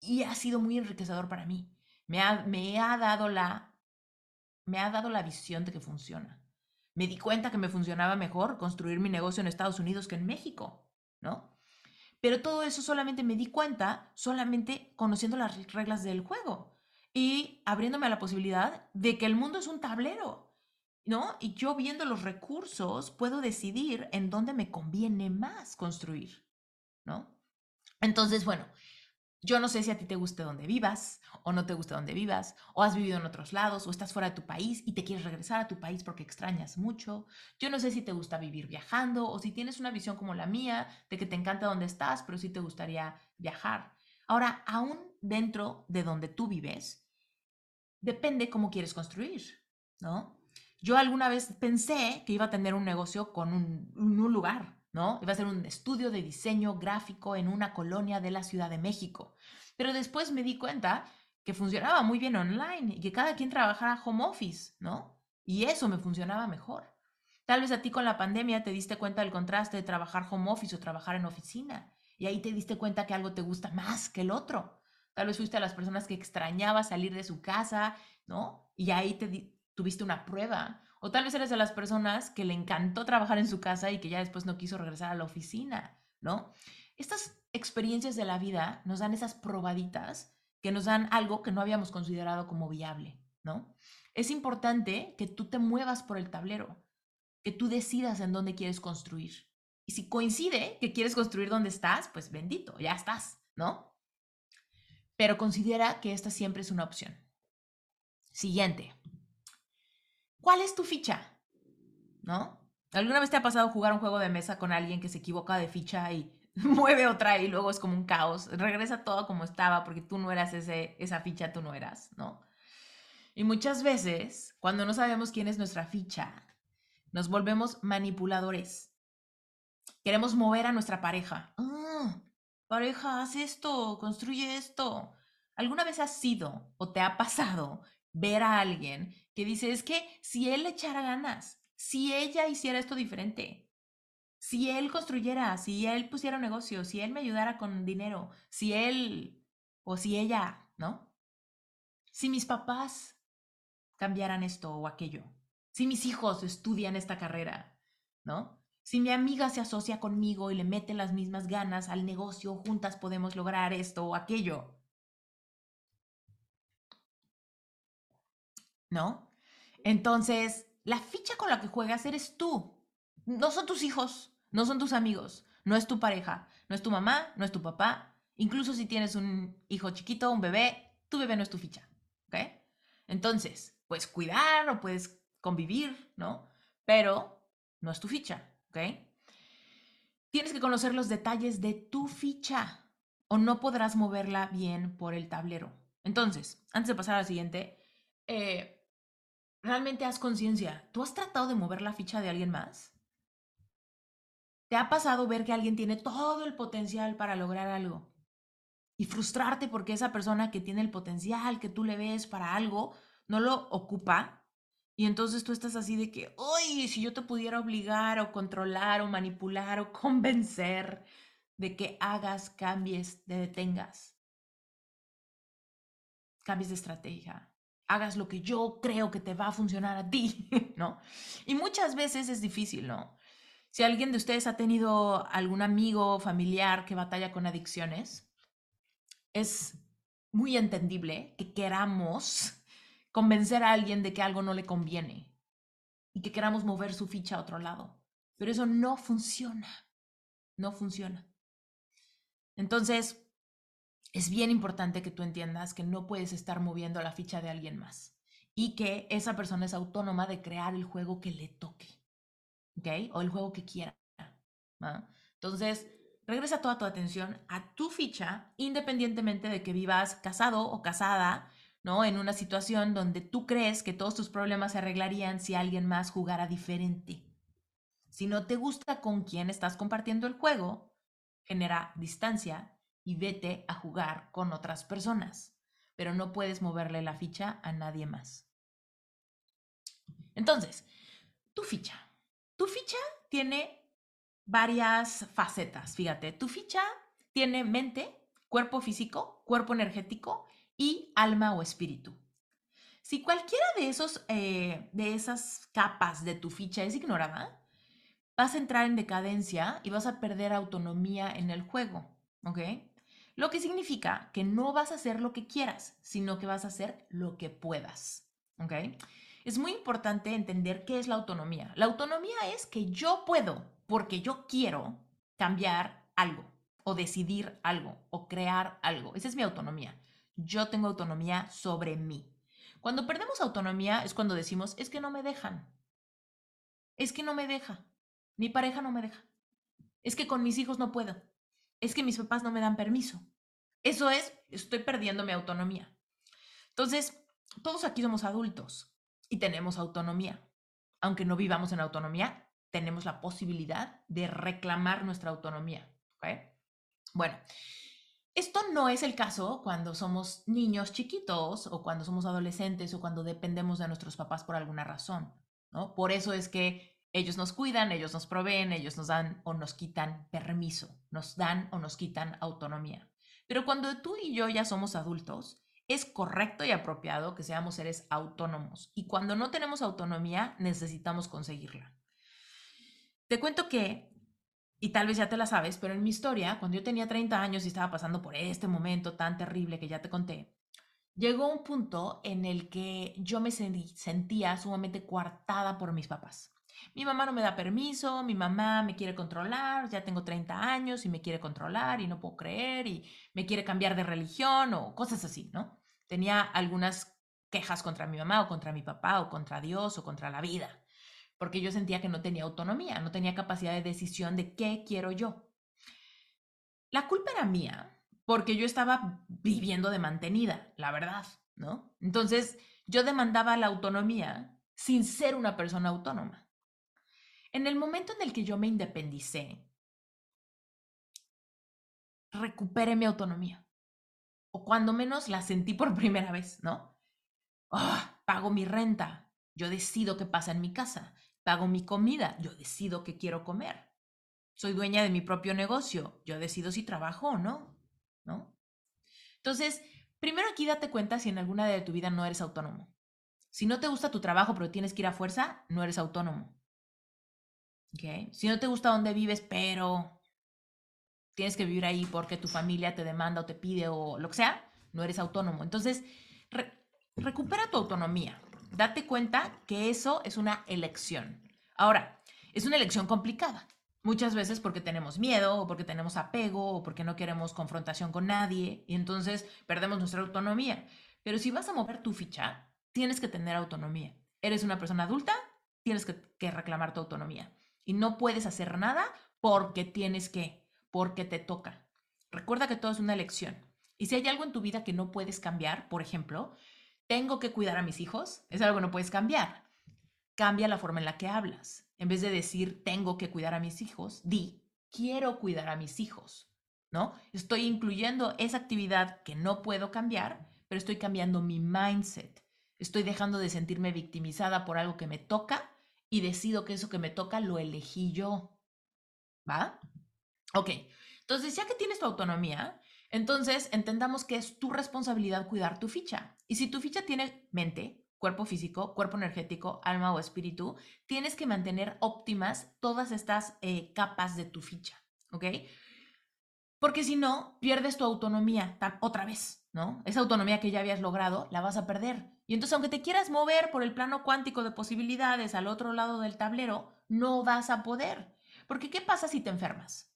y ha sido muy enriquecedor para mí. Me ha, me ha dado la me ha dado la visión de que funciona. Me di cuenta que me funcionaba mejor construir mi negocio en Estados Unidos que en México, ¿no? Pero todo eso solamente me di cuenta solamente conociendo las reglas del juego. y abriéndome a la posibilidad de que el mundo es un tablero, ¿no? Y yo viendo los recursos puedo decidir en dónde me conviene más construir, ¿no? Entonces, bueno, yo no sé si a ti te guste donde vivas o no te gusta donde vivas, o has vivido en otros lados, o estás fuera de tu país y te quieres regresar a tu país porque extrañas mucho. Yo no sé si te gusta vivir viajando o si tienes una visión como la mía de que te encanta donde estás, pero sí te gustaría viajar. Ahora, aún dentro de donde tú vives, depende cómo quieres construir, ¿no? Yo alguna vez pensé que iba a tener un negocio con un, un lugar, ¿no? Iba a ser un estudio de diseño gráfico en una colonia de la Ciudad de México. Pero después me di cuenta que funcionaba muy bien online y que cada quien trabajara home office, ¿no? Y eso me funcionaba mejor. Tal vez a ti con la pandemia te diste cuenta del contraste de trabajar home office o trabajar en oficina. Y ahí te diste cuenta que algo te gusta más que el otro. Tal vez fuiste a las personas que extrañaba salir de su casa, ¿no? Y ahí te tuviste una prueba o tal vez eres de las personas que le encantó trabajar en su casa y que ya después no quiso regresar a la oficina, ¿no? Estas experiencias de la vida nos dan esas probaditas que nos dan algo que no habíamos considerado como viable, ¿no? Es importante que tú te muevas por el tablero, que tú decidas en dónde quieres construir. Y si coincide que quieres construir donde estás, pues bendito, ya estás, ¿no? Pero considera que esta siempre es una opción. Siguiente. ¿Cuál es tu ficha? ¿No? ¿Alguna vez te ha pasado jugar un juego de mesa con alguien que se equivoca de ficha y mueve otra y luego es como un caos? Regresa todo como estaba porque tú no eras ese, esa ficha, tú no eras, ¿no? Y muchas veces, cuando no sabemos quién es nuestra ficha, nos volvemos manipuladores. Queremos mover a nuestra pareja. Ah, pareja, haz esto, construye esto. ¿Alguna vez has sido o te ha pasado ver a alguien que dice, es que si él le echara ganas, si ella hiciera esto diferente, si él construyera, si él pusiera un negocio, si él me ayudara con dinero, si él o si ella, ¿no? Si mis papás cambiaran esto o aquello, si mis hijos estudian esta carrera, ¿no? Si mi amiga se asocia conmigo y le mete las mismas ganas al negocio, juntas podemos lograr esto o aquello. ¿no? Entonces, la ficha con la que juegas eres tú. No son tus hijos, no son tus amigos, no es tu pareja, no es tu mamá, no es tu papá. Incluso si tienes un hijo chiquito, un bebé, tu bebé no es tu ficha, ¿ok? Entonces, puedes cuidar o puedes convivir, ¿no? Pero no es tu ficha, ¿ok? Tienes que conocer los detalles de tu ficha o no podrás moverla bien por el tablero. Entonces, antes de pasar a la siguiente, eh, realmente haz conciencia. ¿Tú has tratado de mover la ficha de alguien más? ¿Te ha pasado ver que alguien tiene todo el potencial para lograr algo? Y frustrarte porque esa persona que tiene el potencial que tú le ves para algo no lo ocupa. Y entonces tú estás así de que, uy, si yo te pudiera obligar o controlar o manipular o convencer de que hagas, cambies, te detengas, cambies de estrategia, hagas lo que yo creo que te va a funcionar a ti, ¿no? Y muchas veces es difícil, ¿no? Si alguien de ustedes ha tenido algún amigo familiar que batalla con adicciones, es muy entendible que queramos convencer a alguien de que algo no le conviene y que queramos mover su ficha a otro lado. Pero eso no funciona, no funciona. Entonces, es bien importante que tú entiendas que no puedes estar moviendo la ficha de alguien más y que esa persona es autónoma de crear el juego que le toque, ¿ok? O el juego que quiera. Entonces, regresa toda tu atención a tu ficha, independientemente de que vivas casado o casada, ¿no? En una situación donde tú crees que todos tus problemas se arreglarían si alguien más jugara diferente. Si no te gusta con quién estás compartiendo el juego, genera distancia y vete a jugar con otras personas, pero no puedes moverle la ficha a nadie más. Entonces, tu ficha. Tu ficha tiene varias facetas, fíjate, tu ficha tiene mente, cuerpo físico, cuerpo energético y alma o espíritu. Si cualquiera de, esos, eh, de esas capas de tu ficha es ignorada, vas a entrar en decadencia y vas a perder autonomía en el juego, ¿ok? Lo que significa que no vas a hacer lo que quieras, sino que vas a hacer lo que puedas. ¿Ok? Es muy importante entender qué es la autonomía. La autonomía es que yo puedo, porque yo quiero, cambiar algo o decidir algo o crear algo. Esa es mi autonomía. Yo tengo autonomía sobre mí. Cuando perdemos autonomía es cuando decimos, es que no me dejan. Es que no me deja. Mi pareja no me deja. Es que con mis hijos no puedo. Es que mis papás no me dan permiso. Eso es, estoy perdiendo mi autonomía. Entonces, todos aquí somos adultos y tenemos autonomía. Aunque no vivamos en autonomía, tenemos la posibilidad de reclamar nuestra autonomía. Bueno, esto no es el caso cuando somos niños chiquitos o cuando somos adolescentes o cuando dependemos de nuestros papás por alguna razón, ¿no? Por eso es que ellos nos cuidan, ellos nos proveen, ellos nos dan o nos quitan permiso, nos dan o nos quitan autonomía. Pero cuando tú y yo ya somos adultos, es correcto y apropiado que seamos seres autónomos. Y cuando no tenemos autonomía, necesitamos conseguirla. Te cuento que y tal vez ya te la sabes, pero en mi historia, cuando yo tenía 30 años y estaba pasando por este momento tan terrible que ya te conté, llegó un punto en el que yo me sentía sumamente coartada por mis papás. Mi mamá no me da permiso, mi mamá me quiere controlar, ya tengo 30 años y me quiere controlar y no puedo creer y me quiere cambiar de religión o cosas así, ¿no? Tenía algunas quejas contra mi mamá o contra mi papá o contra Dios o contra la vida porque yo sentía que no tenía autonomía, no tenía capacidad de decisión de qué quiero yo. La culpa era mía, porque yo estaba viviendo de mantenida, la verdad, ¿no? Entonces, yo demandaba la autonomía sin ser una persona autónoma. En el momento en el que yo me independicé, recuperé mi autonomía. O cuando menos la sentí por primera vez, ¿no? Ah, pago mi renta, yo decido qué pasa en mi casa, Pago mi comida, yo decido qué quiero comer. Soy dueña de mi propio negocio, yo decido si trabajo o no, ¿no? Entonces, primero aquí date cuenta si en alguna de tu vida no eres autónomo. Si no te gusta tu trabajo pero tienes que ir a fuerza, no eres autónomo. ¿Okay? Si no te gusta dónde vives pero tienes que vivir ahí porque tu familia te demanda o te pide o lo que sea, no eres autónomo. Entonces, recupera tu autonomía date cuenta que eso es una elección. Ahora, es una elección complicada. Muchas veces porque tenemos miedo o porque tenemos apego o porque no queremos confrontación con nadie y entonces perdemos nuestra autonomía. Pero si vas a mover tu ficha, tienes que tener autonomía. Eres una persona adulta, tienes que reclamar tu autonomía. Y no puedes hacer nada porque tienes que, porque te toca. Recuerda que todo es una elección. Y si hay algo en tu vida que no puedes cambiar, por ejemplo, tengo que cuidar a mis hijos, es algo que no puedes cambiar. Cambia la forma en la que hablas. En vez de decir tengo que cuidar a mis hijos, di quiero cuidar a mis hijos, ¿no? Estoy incluyendo esa actividad que no puedo cambiar, pero estoy cambiando mi mindset. Estoy dejando de sentirme victimizada por algo que me toca y decido que eso que me toca lo elegí yo. ¿Va? Ok, entonces ya que tienes tu autonomía, entonces, entendamos que es tu responsabilidad cuidar tu ficha. Y si tu ficha tiene mente, cuerpo físico, cuerpo energético, alma o espíritu, tienes que mantener óptimas todas estas eh, capas de tu ficha, ¿ok? Porque si no, pierdes tu autonomía otra vez, ¿no? Esa autonomía que ya habías logrado, la vas a perder. Y entonces, aunque te quieras mover por el plano cuántico de posibilidades al otro lado del tablero, no vas a poder. Porque ¿qué pasa si te enfermas?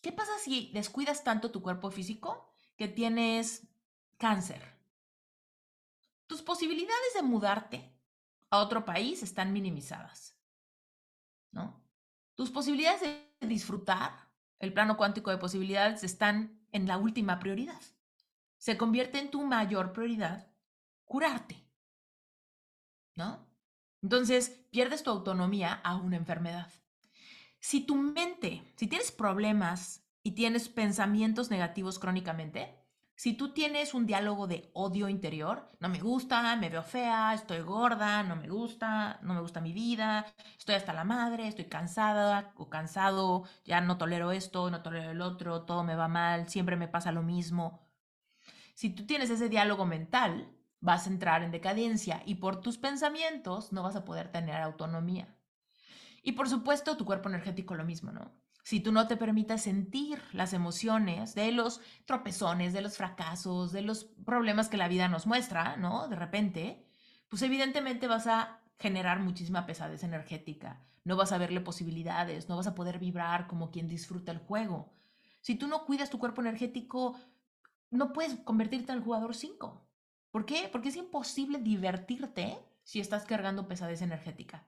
¿Qué pasa si descuidas tanto tu cuerpo físico que tienes cáncer? Tus posibilidades de mudarte a otro país están minimizadas. ¿No? Tus posibilidades de disfrutar el plano cuántico de posibilidades están en la última prioridad. Se convierte en tu mayor prioridad curarte. ¿No? Entonces, pierdes tu autonomía a una enfermedad. Si tu mente, si tienes problemas y tienes pensamientos negativos crónicamente, si tú tienes un diálogo de odio interior, no me gusta, me veo fea, estoy gorda, no me gusta, no me gusta mi vida, estoy hasta la madre, estoy cansada o cansado, ya no tolero esto, no tolero el otro, todo me va mal, siempre me pasa lo mismo. Si tú tienes ese diálogo mental, vas a entrar en decadencia y por tus pensamientos no vas a poder tener autonomía. Y por supuesto, tu cuerpo energético lo mismo, ¿no? si tú no te permites sentir las emociones de los tropezones, de los fracasos, de los problemas que la vida nos muestra, ¿no? De repente, pues evidentemente vas a generar muchísima pesadez energética, no vas a verle posibilidades, no vas a poder vibrar como quien disfruta el juego. Si tú no cuidas tu cuerpo energético, no puedes convertirte en el jugador 5. ¿Por qué? Porque es imposible divertirte si estás cargando pesadez energética.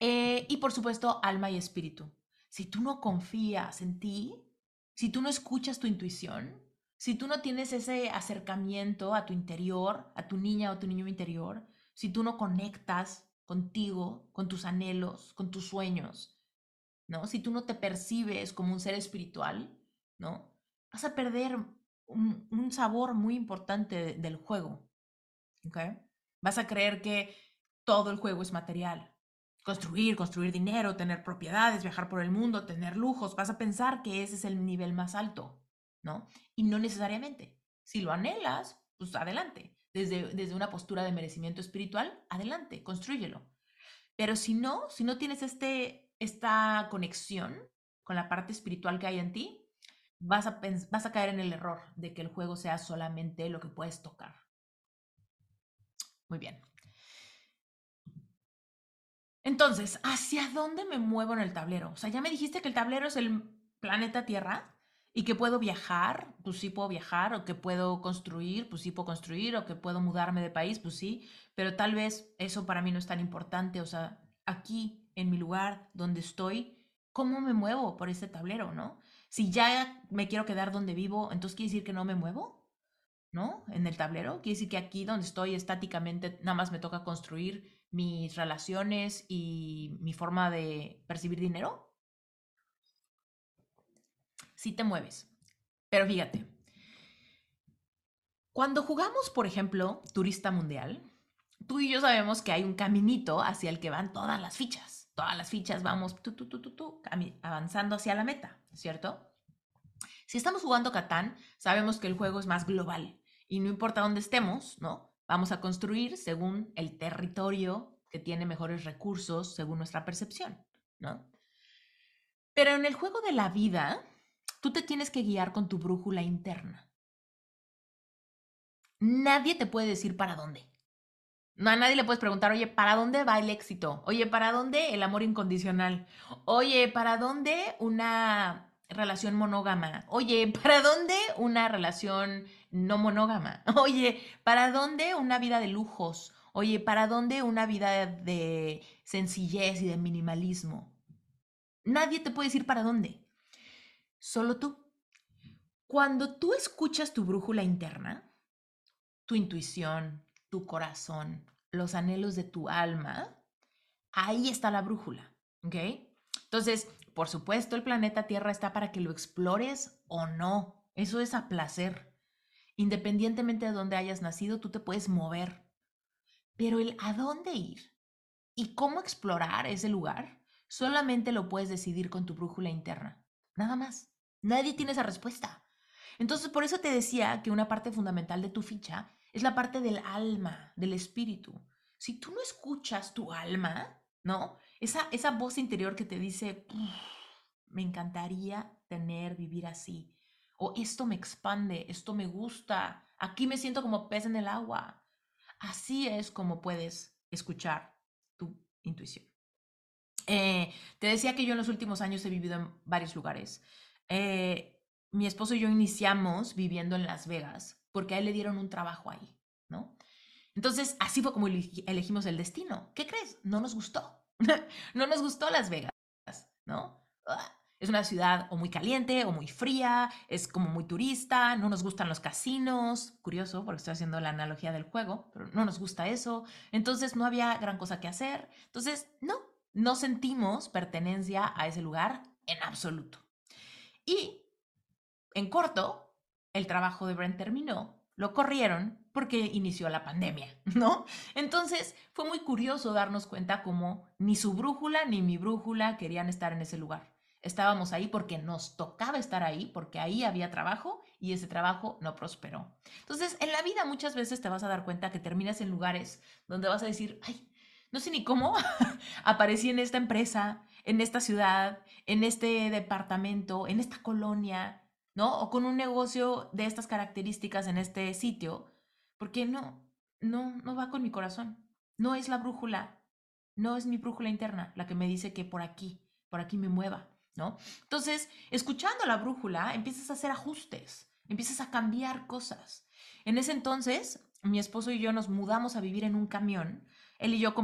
Eh, y por supuesto, alma y espíritu. Si tú no confías en ti, si tú no escuchas tu intuición, si tú no tienes ese acercamiento a tu interior, a tu niña o tu niño interior, si tú no conectas contigo, con tus anhelos, con tus sueños, ¿no? Si tú no te percibes como un ser espiritual, ¿no? Vas a perder un, sabor muy importante del juego, ¿ok? Vas a creer que todo el juego es material. Construir, construir dinero, tener propiedades, viajar por el mundo, tener lujos. Vas a pensar que ese es el nivel más alto, ¿no? Y no necesariamente. Si lo anhelas, pues adelante desde, una postura de merecimiento espiritual, adelante, construyelo. Pero si no, si no tienes este, esta conexión con la parte espiritual que hay en ti, vas a, vas a caer en el error de que el juego sea solamente lo que puedes tocar. Muy bien. Entonces, ¿hacia dónde me muevo en el tablero? O sea, ya me dijiste que el tablero es el planeta Tierra, y que puedo viajar, pues sí puedo viajar, o que puedo construir, pues sí puedo construir, o que puedo mudarme de país, pues sí, pero tal vez eso para mí no es tan importante, o sea, aquí, en mi lugar, donde estoy, ¿cómo me muevo por este tablero, no? Si ya me quiero quedar donde vivo, entonces quiere decir que no me muevo, ¿no? En el tablero, quiere decir que aquí donde estoy estáticamente nada más me toca construir mis relaciones y mi forma de percibir dinero si te mueves. Pero fíjate, cuando jugamos, por ejemplo, Turista Mundial, tú y yo sabemos que hay un caminito hacia el que van todas las fichas. Todas las fichas vamos tú, tú, avanzando hacia la meta, ¿cierto? Si estamos jugando Catán, sabemos que el juego es más global y no importa dónde estemos, ¿no? Vamos a construir según el territorio que tiene mejores recursos, según nuestra percepción, ¿no? Pero en el juego de la vida, Tú te tienes que guiar con tu brújula interna. Nadie te puede decir para dónde. No, a nadie le puedes preguntar, oye, ¿para dónde va el éxito? Oye, ¿para dónde el amor incondicional? Oye, ¿para dónde una relación monógama? Oye, ¿para dónde una relación no monógama? Oye, ¿para dónde una vida de lujos? Oye, ¿para dónde una vida de sencillez y de minimalismo? Nadie te puede decir para dónde solo tú. Cuando tú escuchas tu brújula interna, tu intuición, tu corazón, los anhelos de tu alma, ahí está la brújula, ¿ok? Entonces, por supuesto, el planeta Tierra está para que lo explores o no. Eso es a placer. Independientemente de dónde hayas nacido, tú te puedes mover. Pero el a dónde ir y cómo explorar ese lugar, solamente lo puedes decidir con tu brújula interna. Nada más. Nadie tiene esa respuesta. Entonces, por eso te decía que una parte fundamental de tu ficha es la parte del alma, del espíritu. Si tú no escuchas tu alma, ¿no? Esa, esa voz interior que te dice, me encantaría tener, vivir así. O esto me expande, esto me gusta, aquí me siento como pez en el agua. Así es como puedes escuchar tu intuición. Eh, te decía que yo en los últimos años he vivido en varios lugares. Eh, mi esposo y yo iniciamos viviendo en Las Vegas porque a él le dieron un trabajo ahí, ¿no? Entonces, así fue como elegimos el destino. ¿Qué crees? No nos gustó. no nos gustó Las Vegas, ¿no? Ah, es una ciudad o muy caliente o muy fría, es como muy turista, no nos gustan los casinos, curioso porque estoy haciendo la analogía del juego, pero no nos gusta eso, entonces no había gran cosa que hacer, entonces no, no sentimos pertenencia a ese lugar en absoluto. Y en corto, el trabajo de Brent terminó, lo corrieron porque inició la pandemia, ¿no? Entonces fue muy curioso darnos cuenta como ni su brújula ni mi brújula querían estar en ese lugar. Estábamos ahí porque nos tocaba estar ahí, porque ahí había trabajo y ese trabajo no prosperó. Entonces, en la vida muchas veces te vas a dar cuenta que terminas en lugares donde vas a decir, ay, no sé ni cómo aparecí en esta empresa, en esta ciudad, en este departamento, en esta colonia, ¿no? O con un negocio de estas características en este sitio, porque no, no, no va con mi corazón. No es la brújula, no es mi brújula interna la que me dice que por aquí, por aquí me mueva, ¿no? Entonces, escuchando la brújula, empiezas a hacer ajustes, empiezas a cambiar cosas. En ese entonces, mi esposo y yo nos mudamos a vivir en un camión. Él y yo,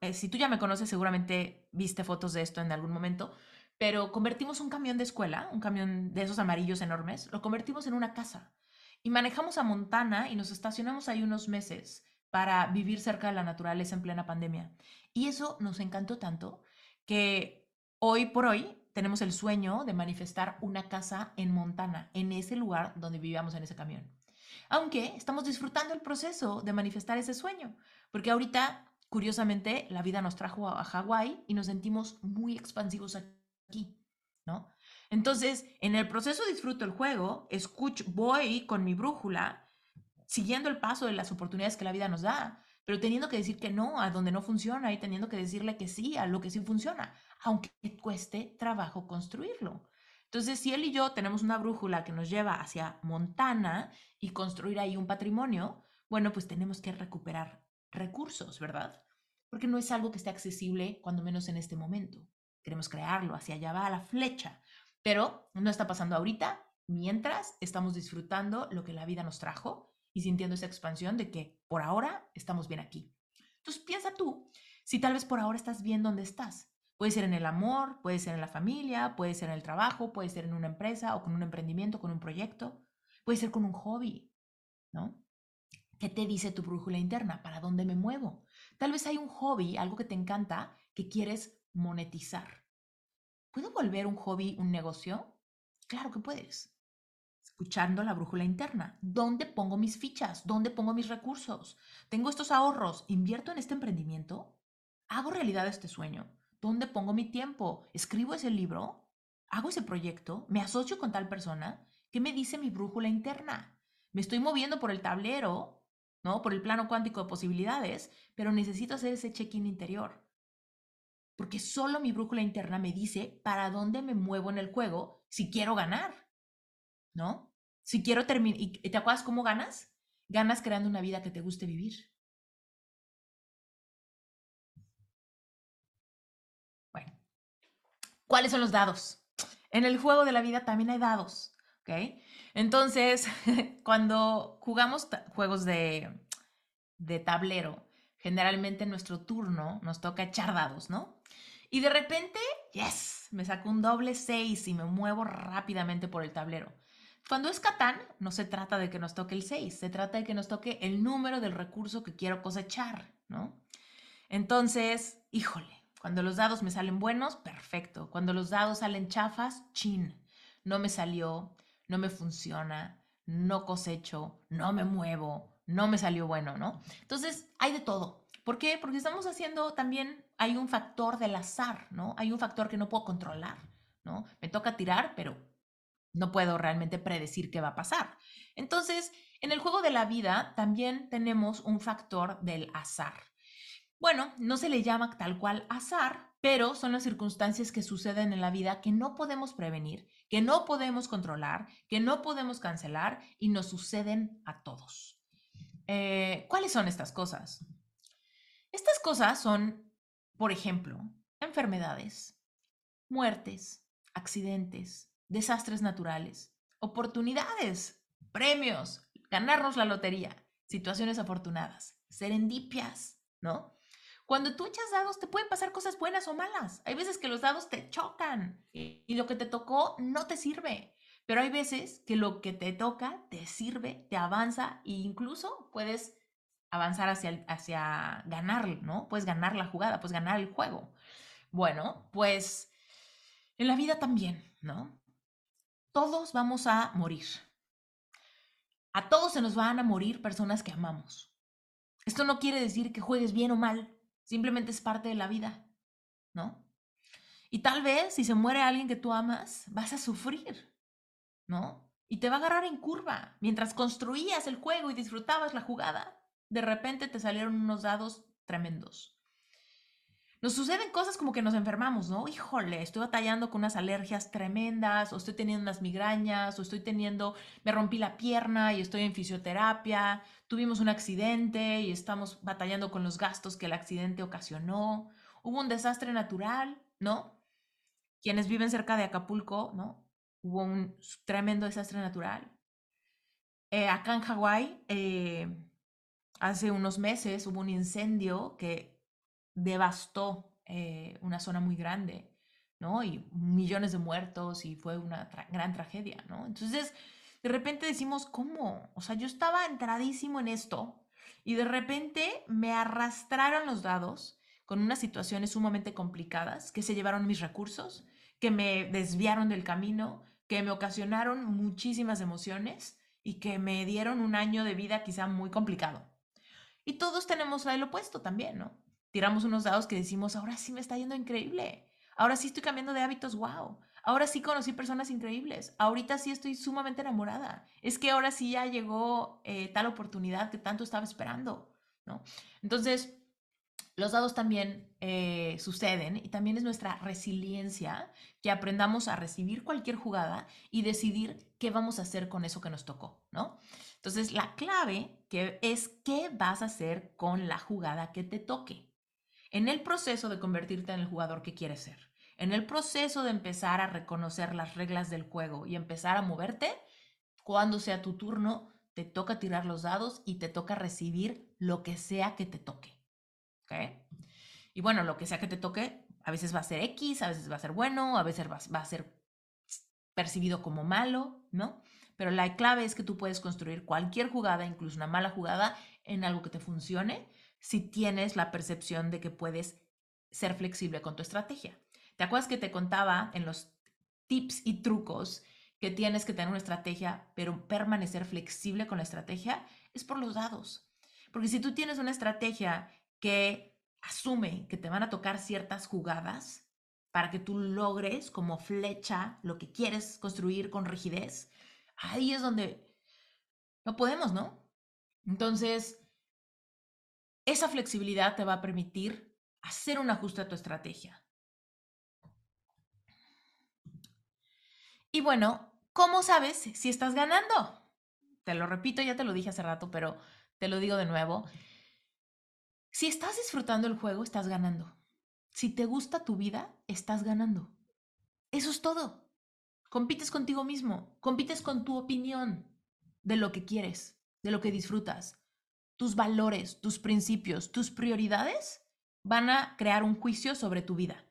eh, si tú ya me conoces, seguramente viste fotos de esto en algún momento, pero convertimos un camión de escuela, un camión de esos amarillos enormes, lo convertimos en una casa. Y manejamos a Montana y nos estacionamos ahí unos meses para vivir cerca de la naturaleza en plena pandemia. Y eso nos encantó tanto que hoy por hoy tenemos el sueño de manifestar una casa en Montana, en ese lugar donde vivíamos en ese camión. Aunque estamos disfrutando el proceso de manifestar ese sueño, porque ahorita, curiosamente, la vida nos trajo a Hawái y nos sentimos muy expansivos aquí, ¿no? Entonces, en el proceso disfruto el juego, escucho, voy con mi brújula, siguiendo el paso de las oportunidades que la vida nos da, pero teniendo que decir que no a donde no funciona y teniendo que decirle que sí a lo que sí funciona, aunque cueste trabajo construirlo. Entonces, si él y yo tenemos una brújula que nos lleva hacia Montana y construir ahí un patrimonio, bueno, pues tenemos que recuperar recursos, ¿verdad? Porque no es algo que esté accesible, cuando menos en este momento. Queremos crearlo, hacia allá va la flecha. Pero no está pasando ahorita, mientras estamos disfrutando lo que la vida nos trajo y sintiendo esa expansión de que por ahora estamos bien aquí. Entonces piensa tú, si tal vez por ahora estás bien donde estás. Puede ser en el amor, puede ser en la familia, puede ser en el trabajo, puede ser en una empresa o con un emprendimiento, con un proyecto, puede ser con un hobby, ¿no? ¿Qué te dice tu brújula interna? ¿Para dónde me muevo? Tal vez hay un hobby, algo que te encanta, que quieres monetizar. ¿Puedo volver un hobby un negocio? Claro que puedes. Escuchando la brújula interna. ¿Dónde pongo mis fichas? ¿Dónde pongo mis recursos? ¿Tengo estos ahorros? ¿Invierto en este emprendimiento? ¿Hago realidad este sueño? ¿Dónde pongo mi tiempo? ¿Escribo ese libro? ¿Hago ese proyecto? ¿Me asocio con tal persona? ¿Qué me dice mi brújula interna? Me estoy moviendo por el tablero, ¿no? Por el plano cuántico de posibilidades, pero necesito hacer ese check-in interior porque solo mi brújula interna me dice para dónde me muevo en el juego si quiero ganar, ¿no? Si quiero terminar, ¿y te acuerdas cómo ganas? Ganas creando una vida que te guste vivir. Bueno, ¿cuáles son los dados? En el juego de la vida también hay dados, ¿ok? Entonces, cuando jugamos juegos de, de tablero, generalmente en nuestro turno nos toca echar dados, ¿no? Y de repente, yes, me saco un doble 6 y me muevo rápidamente por el tablero. Cuando es Catán, no se trata de que nos toque el 6, se trata de que nos toque el número del recurso que quiero cosechar, ¿no? Entonces, híjole, cuando los dados me salen buenos, perfecto. Cuando los dados salen chafas, chin, no me salió, no me funciona, no cosecho, no me muevo, no me salió bueno, ¿no? Entonces, hay de todo. ¿Por qué? Porque estamos haciendo también, hay un factor del azar, ¿no? Hay un factor que no puedo controlar, ¿no? Me toca tirar, pero no puedo realmente predecir qué va a pasar. Entonces, en el juego de la vida también tenemos un factor del azar. Bueno, no se le llama tal cual azar, pero son las circunstancias que suceden en la vida que no podemos prevenir, que no podemos controlar, que no podemos cancelar y nos suceden a todos. Eh, ¿Cuáles son estas cosas? Estas cosas son, por ejemplo, enfermedades, muertes, accidentes, desastres naturales, oportunidades, premios, ganarnos la lotería, situaciones afortunadas, serendipias, ¿no? Cuando tú echas dados te pueden pasar cosas buenas o malas. Hay veces que los dados te chocan y lo que te tocó no te sirve. Pero hay veces que lo que te toca te sirve, te avanza e incluso puedes avanzar hacia, hacia ganar, ¿no? Puedes ganar la jugada, puedes ganar el juego. Bueno, pues en la vida también, ¿no? Todos vamos a morir. A todos se nos van a morir personas que amamos. Esto no quiere decir que juegues bien o mal, simplemente es parte de la vida, ¿no? Y tal vez si se muere alguien que tú amas, vas a sufrir, ¿no? Y te va a agarrar en curva mientras construías el juego y disfrutabas la jugada de repente te salieron unos dados tremendos. nos suceden cosas como que nos enfermamos, ¿no? Híjole, estoy batallando con unas alergias tremendas, o estoy teniendo unas migrañas, o estoy teniendo, me rompí la pierna y estoy en fisioterapia, tuvimos un accidente y estamos batallando con los gastos que el accidente ocasionó, hubo un desastre natural, ¿no? Quienes viven cerca de Acapulco, ¿no? Hubo un tremendo desastre natural. Eh, acá en Hawái, eh, hace unos meses hubo un incendio que devastó eh, una zona muy grande, ¿no? Y millones de muertos y fue una gran tragedia, ¿no? Entonces, de repente decimos, ¿cómo? O sea, yo estaba entradísimo en esto y de repente me arrastraron los dados con unas situaciones sumamente complicadas que se llevaron mis recursos, que me desviaron del camino, que me ocasionaron muchísimas emociones y que me dieron un año de vida quizá muy complicado. Y todos tenemos el opuesto también, ¿no? tiramos unos dados que decimos, ahora sí me está yendo increíble, ahora sí estoy cambiando de hábitos, wow, ahora sí conocí personas increíbles, ahorita sí estoy sumamente enamorada, es que ahora sí ya llegó eh, tal oportunidad que tanto estaba esperando, ¿no? Entonces, los dados también eh, suceden y también es nuestra resiliencia que aprendamos a recibir cualquier jugada y decidir qué vamos a hacer con eso que nos tocó, ¿no? Entonces, la clave que es qué vas a hacer con la jugada que te toque en el proceso de convertirte en el jugador que quieres ser, en el proceso de empezar a reconocer las reglas del juego y empezar a moverte, cuando sea tu turno, te toca tirar los dados y te toca recibir lo que sea que te toque. Y bueno, lo que sea que te toque, a veces va a ser X, a veces va a ser bueno, a veces va a ser percibido como malo, ¿no? Pero la clave es que tú puedes construir cualquier jugada, incluso una mala jugada, en algo que te funcione si tienes la percepción de que puedes ser flexible con tu estrategia. ¿Te acuerdas que te contaba en los tips y trucos que tienes que tener una estrategia, pero permanecer flexible con la estrategia? Es por los dados. Porque si tú tienes una estrategia que asume que te van a tocar ciertas jugadas para que tú logres como flecha lo que quieres construir con rigidez, ahí es donde no podemos, ¿no? Entonces, esa flexibilidad te va a permitir hacer un ajuste a tu estrategia. Y bueno, ¿cómo sabes si estás ganando? Te lo repito, ya te lo dije hace rato, pero te lo digo de nuevo. Si estás disfrutando el juego, estás ganando. Si te gusta tu vida, estás ganando. Eso es todo. Compites contigo mismo, compites con tu opinión de lo que quieres, de lo que disfrutas tus valores, tus principios, tus prioridades van a crear un juicio sobre tu vida.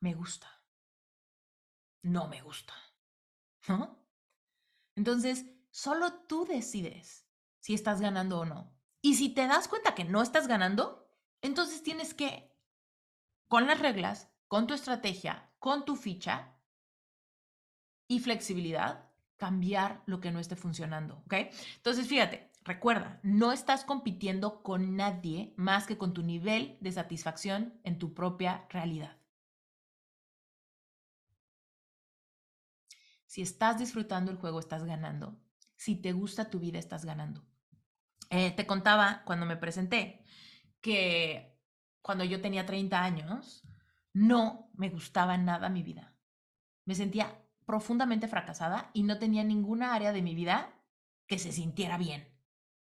Me gusta. No me gusta. ¿No? Entonces, solo tú decides si estás ganando o no. Y si te das cuenta que no estás ganando, entonces tienes que, con las reglas, con tu estrategia, con tu ficha y flexibilidad, cambiar lo que no esté funcionando. ¿Ok? Entonces, fíjate, Recuerda, no estás compitiendo con nadie más que con tu nivel de satisfacción en tu propia realidad. Si estás disfrutando el juego, estás ganando. Si te gusta tu vida, estás ganando. Eh, te contaba cuando me presenté que cuando yo tenía 30 años, no me gustaba nada mi vida. Me sentía profundamente fracasada y no tenía ninguna área de mi vida que se sintiera bien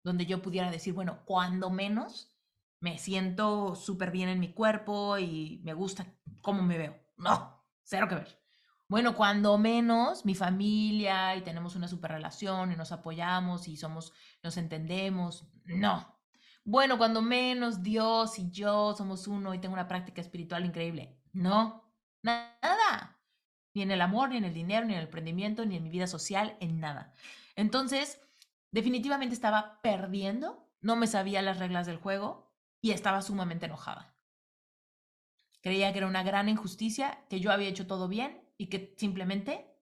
donde yo pudiera decir, bueno, cuando menos me siento súper bien en mi cuerpo y me gusta cómo me veo. No, cero que ver. Bueno, cuando menos mi familia y tenemos una super relación y nos apoyamos y somos, nos entendemos. No. Bueno, cuando menos Dios y yo somos uno y tengo una práctica espiritual increíble. No, nada. Ni en el amor, ni en el dinero, ni en el emprendimiento, ni en mi vida social, en nada. Entonces, Definitivamente estaba perdiendo, no me sabía las reglas del juego y estaba sumamente enojada. Creía que era una gran injusticia, que yo había hecho todo bien y que simplemente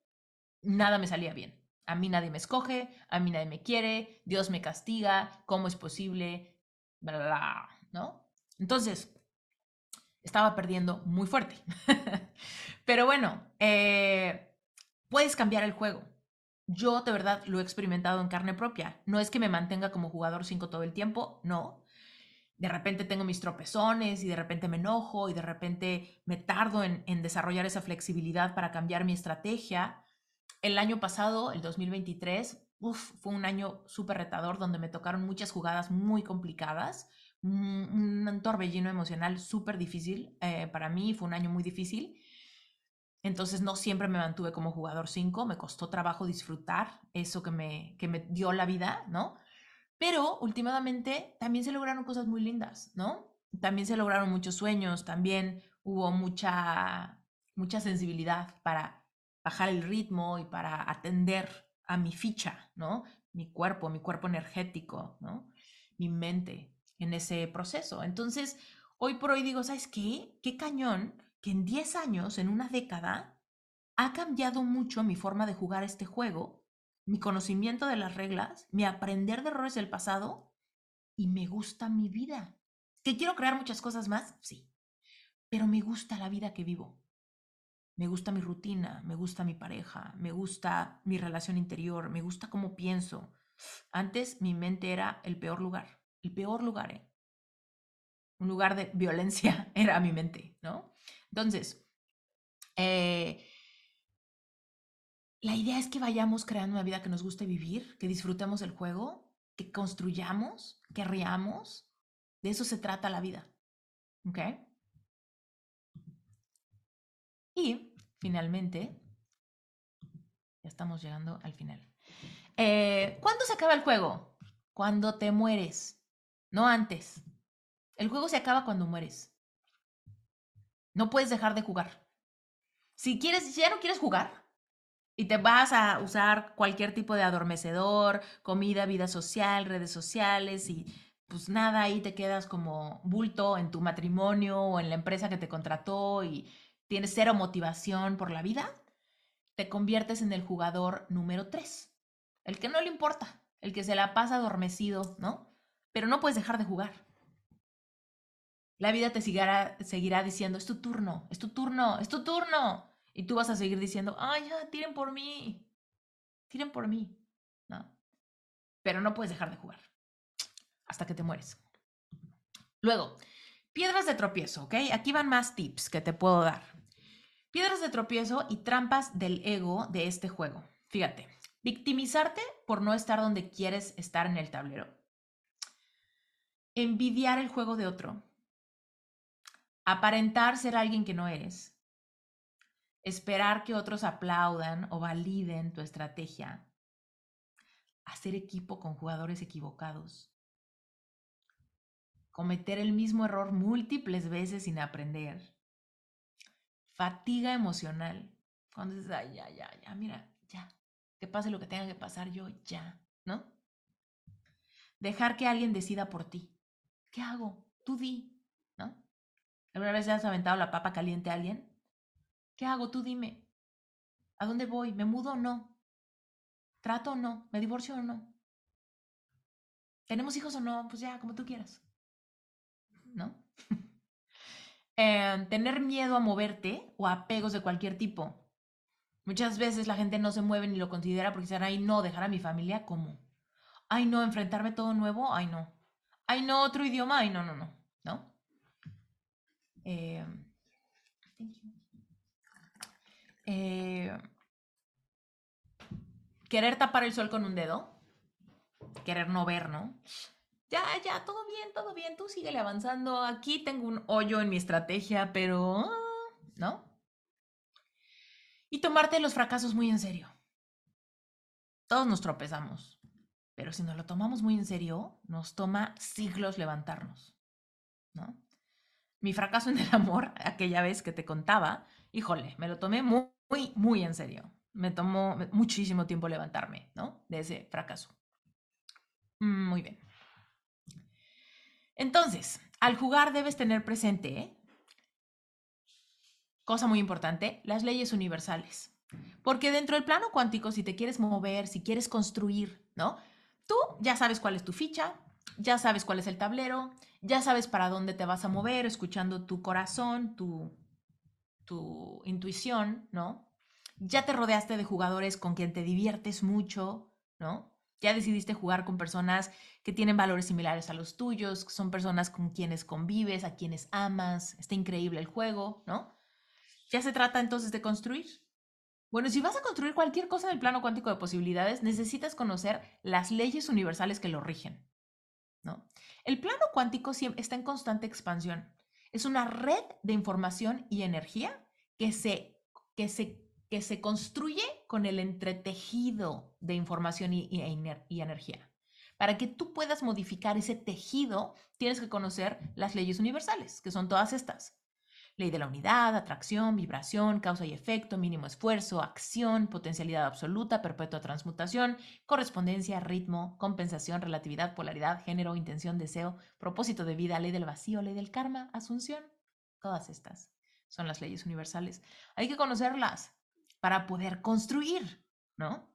nada me salía bien. A mí nadie me escoge, a mí nadie me quiere, Dios me castiga, ¿cómo es posible? Bla, bla, ¿no? Entonces, estaba perdiendo muy fuerte. Pero bueno, eh, puedes cambiar el juego. Yo de verdad lo he experimentado en carne propia. No es que me mantenga como jugador 5 todo el tiempo, no. De repente tengo mis tropezones y de repente me enojo y de repente me tardo en, desarrollar esa flexibilidad para cambiar mi estrategia. El año pasado, el 2023, uf, fue un año súper retador donde me tocaron muchas jugadas muy complicadas, un, un torbellino emocional súper difícil. Eh, para mí fue un año muy difícil. Entonces no siempre me mantuve como jugador 5, me costó trabajo disfrutar eso que me, que me dio la vida, ¿no? Pero últimamente también se lograron cosas muy lindas, ¿no? También se lograron muchos sueños, también hubo mucha, mucha sensibilidad para bajar el ritmo y para atender a mi ficha, ¿no? Mi cuerpo, mi cuerpo energético, ¿no? Mi mente en ese proceso. Entonces, hoy por hoy digo, ¿sabes qué? Qué cañón que en 10 años, en una década, ha cambiado mucho mi forma de jugar este juego, mi conocimiento de las reglas, mi aprender de errores del pasado y me gusta mi vida. ¿Que quiero crear muchas cosas más? Sí, pero me gusta la vida que vivo. Me gusta mi rutina, me gusta mi pareja, me gusta mi relación interior, me gusta cómo pienso. Antes mi mente era el peor lugar, el peor lugar, ¿eh? Un lugar de violencia era mi mente, ¿no? Entonces, eh, la idea es que vayamos creando una vida que nos guste vivir, que disfrutemos el juego, que construyamos, que riamos. De eso se trata la vida. ¿Ok? Y finalmente, ya estamos llegando al final. Eh, ¿Cuándo se acaba el juego? Cuando te mueres, no antes. El juego se acaba cuando mueres. No puedes dejar de jugar. Si quieres, ya no quieres jugar y te vas a usar cualquier tipo de adormecedor, comida, vida social, redes sociales y pues nada, ahí te quedas como bulto en tu matrimonio o en la empresa que te contrató y tienes cero motivación por la vida, te conviertes en el jugador número 3, el que no le importa, el que se la pasa adormecido, ¿no? Pero no puedes dejar de jugar. La vida te seguirá, seguirá diciendo, es tu turno, es tu turno, es tu turno. Y tú vas a seguir diciendo, ay, ya, tiren por mí, tiren por mí, ¿no? Pero no puedes dejar de jugar hasta que te mueres. Luego, piedras de tropiezo, ¿ok? Aquí van más tips que te puedo dar. Piedras de tropiezo y trampas del ego de este juego. Fíjate, victimizarte por no estar donde quieres estar en el tablero. Envidiar el juego de otro. Aparentar ser alguien que no eres. Esperar que otros aplaudan o validen tu estrategia. Hacer equipo con jugadores equivocados. Cometer el mismo error múltiples veces sin aprender fatiga emocional. Cuando dices, ya, ya, ya, mira, ya, que pase lo que tenga que pasar yo, ya, ¿no? Dejar que alguien decida por ti. ¿Qué hago? Tú di, ¿no? ¿Alguna vez has aventado la papa caliente a alguien? ¿Qué hago? Tú dime. ¿A dónde voy? ¿Me mudo o no? ¿Trato o no? ¿Me divorcio o no? ¿Tenemos hijos o no? Pues ya, como tú quieras. ¿No? Em, tener miedo a moverte o apegos de cualquier tipo. Muchas veces la gente no se mueve ni lo considera porque dicen, ay, no, dejar a mi familia, ¿cómo? Ay, no, enfrentarme todo nuevo, ay, no. Ay, no, otro idioma, ay, no, no, no, ¿no? Eh, eh, querer tapar el sol con un dedo, querer no ver, ¿no? ya, ya, todo bien, todo bien, tú síguele avanzando. Aquí tengo un hoyo en mi estrategia, pero... ¿No? Y tomarte los fracasos muy en serio. Todos nos tropezamos, pero si nos lo tomamos muy en serio, nos toma siglos levantarnos. ¿No? Mi fracaso en el amor, aquella vez que te contaba, híjole, me lo tomé muy, muy, muy en serio. Me tomó muchísimo tiempo levantarme, ¿no? De ese fracaso. Muy bien. Entonces, al jugar debes tener presente, cosa muy importante, las leyes universales. Porque dentro del plano cuántico, si te quieres mover, si quieres construir, ¿no? Tú ya sabes cuál es tu ficha, ya sabes cuál es el tablero, ya sabes para dónde te vas a mover, escuchando tu corazón, tu, tu intuición, ¿no? Ya te rodeaste de jugadores con quien te diviertes mucho, ¿no? Ya decidiste jugar con personas que tienen valores similares a los tuyos, son personas con quienes convives, a quienes amas. Está increíble el juego, ¿no? Ya se trata entonces de construir. Bueno, si vas a construir cualquier cosa en el plano cuántico de posibilidades, necesitas conocer las leyes universales que lo rigen. ¿no? El plano cuántico está en constante expansión. Es una red de información y energía que se, que se, que se construye con el entretejido de información y, y energía. Para que tú puedas modificar ese tejido, tienes que conocer las leyes universales, que son todas estas. Ley de la unidad, atracción, vibración, causa y efecto, mínimo esfuerzo, acción, potencialidad absoluta, perpetua transmutación, correspondencia, ritmo, compensación, relatividad, polaridad, género, intención, deseo, propósito de vida, ley del vacío, ley del karma, asunción. Todas estas son las leyes universales. Hay que conocerlas para poder construir, ¿no?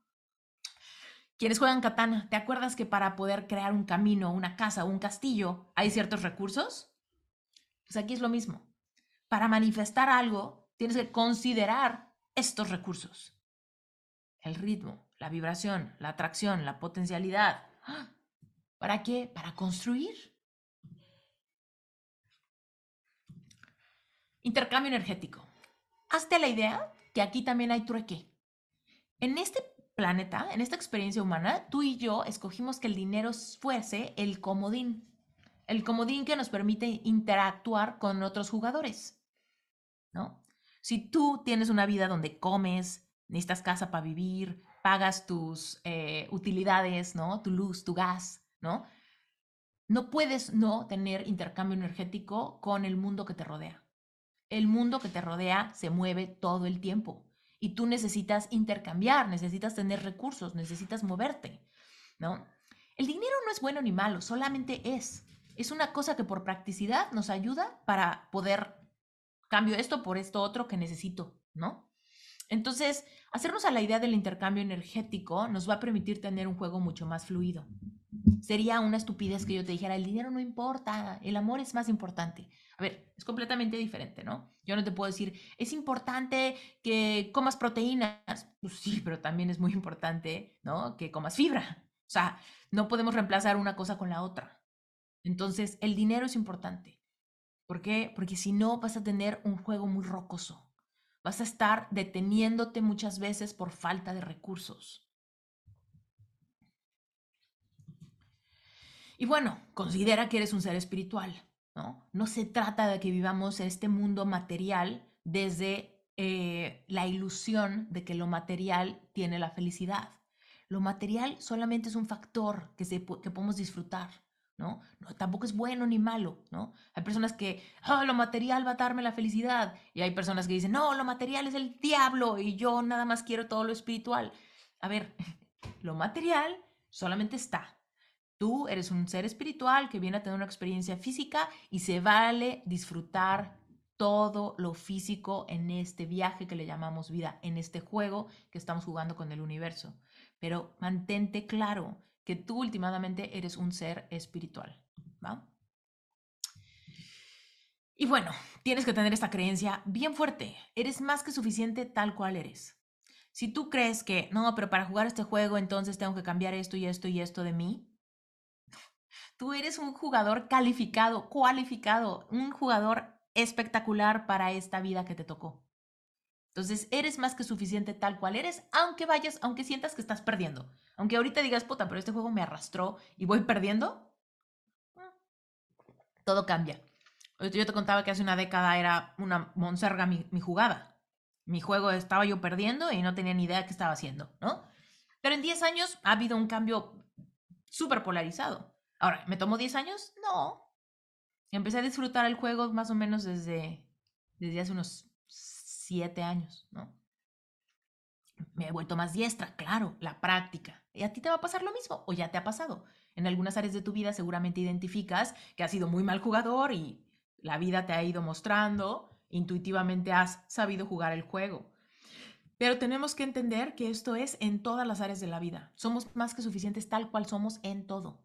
Quienes juegan katana, ¿te acuerdas que para poder crear un camino, una casa un castillo hay ciertos recursos? Pues aquí es lo mismo para manifestar algo, tienes que considerar estos recursos. El ritmo, la vibración, la atracción, la potencialidad. ¿Para qué? Para construir. Intercambio energético. Hazte la idea que aquí también hay trueque. En este planeta, en esta experiencia humana, tú y yo escogimos que el dinero fuese el comodín. El comodín que nos permite interactuar con otros jugadores. ¿No? Si tú tienes una vida donde comes, necesitas casa para vivir, pagas tus eh, utilidades, ¿no? Tu luz, tu gas, ¿no? No puedes no tener intercambio energético con el mundo que te rodea. El mundo que te rodea se mueve todo el tiempo y tú necesitas intercambiar, necesitas tener recursos, necesitas moverte, ¿no? El dinero no es bueno ni malo, solamente es. Es una cosa que por practicidad nos ayuda para poder cambio esto por esto otro que necesito, ¿no? Entonces, hacernos a la idea del intercambio energético nos va a permitir tener un juego mucho más fluido. Sería una estupidez que yo te dijera, el dinero no importa, el amor es más importante. A ver, es completamente diferente, ¿no? Yo no te puedo decir, es importante que comas proteínas. Pues sí, pero también es muy importante, ¿no? Que comas fibra. O sea, no podemos reemplazar una cosa con la otra. Entonces, el dinero es importante. ¿Por qué? Porque si no vas a tener un juego muy rocoso. Vas a estar deteniéndote muchas veces por falta de recursos. Y bueno, considera que eres un ser espiritual, ¿no? No se trata de que vivamos este mundo material desde eh, la ilusión de que lo material tiene la felicidad. Lo material solamente es un factor que, se, que podemos disfrutar. ¿No? Tampoco es bueno ni malo, ¿no? Hay personas que, oh, lo material va a darme la felicidad. Y hay personas que dicen, no, lo material es el diablo y yo nada más quiero todo lo espiritual. A ver, lo material solamente está. Tú eres un ser espiritual que viene a tener una experiencia física y se vale disfrutar todo lo físico en este viaje que le llamamos vida, en este juego que estamos jugando con el universo. Pero mantente claro que tú últimamente eres un ser espiritual. ¿va? Y bueno, tienes que tener esta creencia bien fuerte. Eres más que suficiente tal cual eres. Si tú crees que, no, pero para jugar este juego entonces tengo que cambiar esto y esto y esto de mí, tú eres un jugador calificado, cualificado, un jugador espectacular para esta vida que te tocó. Entonces, eres más que suficiente tal cual eres, aunque vayas, aunque sientas que estás perdiendo. Aunque ahorita digas, puta, pero este juego me arrastró y voy perdiendo, todo cambia. Yo te contaba que hace una década era una monserga mi, jugada. Mi juego estaba yo perdiendo y no tenía ni idea de qué estaba haciendo, ¿no? Pero en 10 años ha habido un cambio súper polarizado. Ahora, ¿me tomó 10 años? No. Empecé a disfrutar el juego más o menos desde, desde hace unos siete años, ¿no? Me he vuelto más diestra, claro, la práctica. ¿Y a ti te va a pasar lo mismo? ¿O ya te ha pasado? En algunas áreas de tu vida seguramente identificas que has sido muy mal jugador y la vida te ha ido mostrando, intuitivamente has sabido jugar el juego. Pero tenemos que entender que esto es en todas las áreas de la vida. Somos más que suficientes tal cual somos en todo.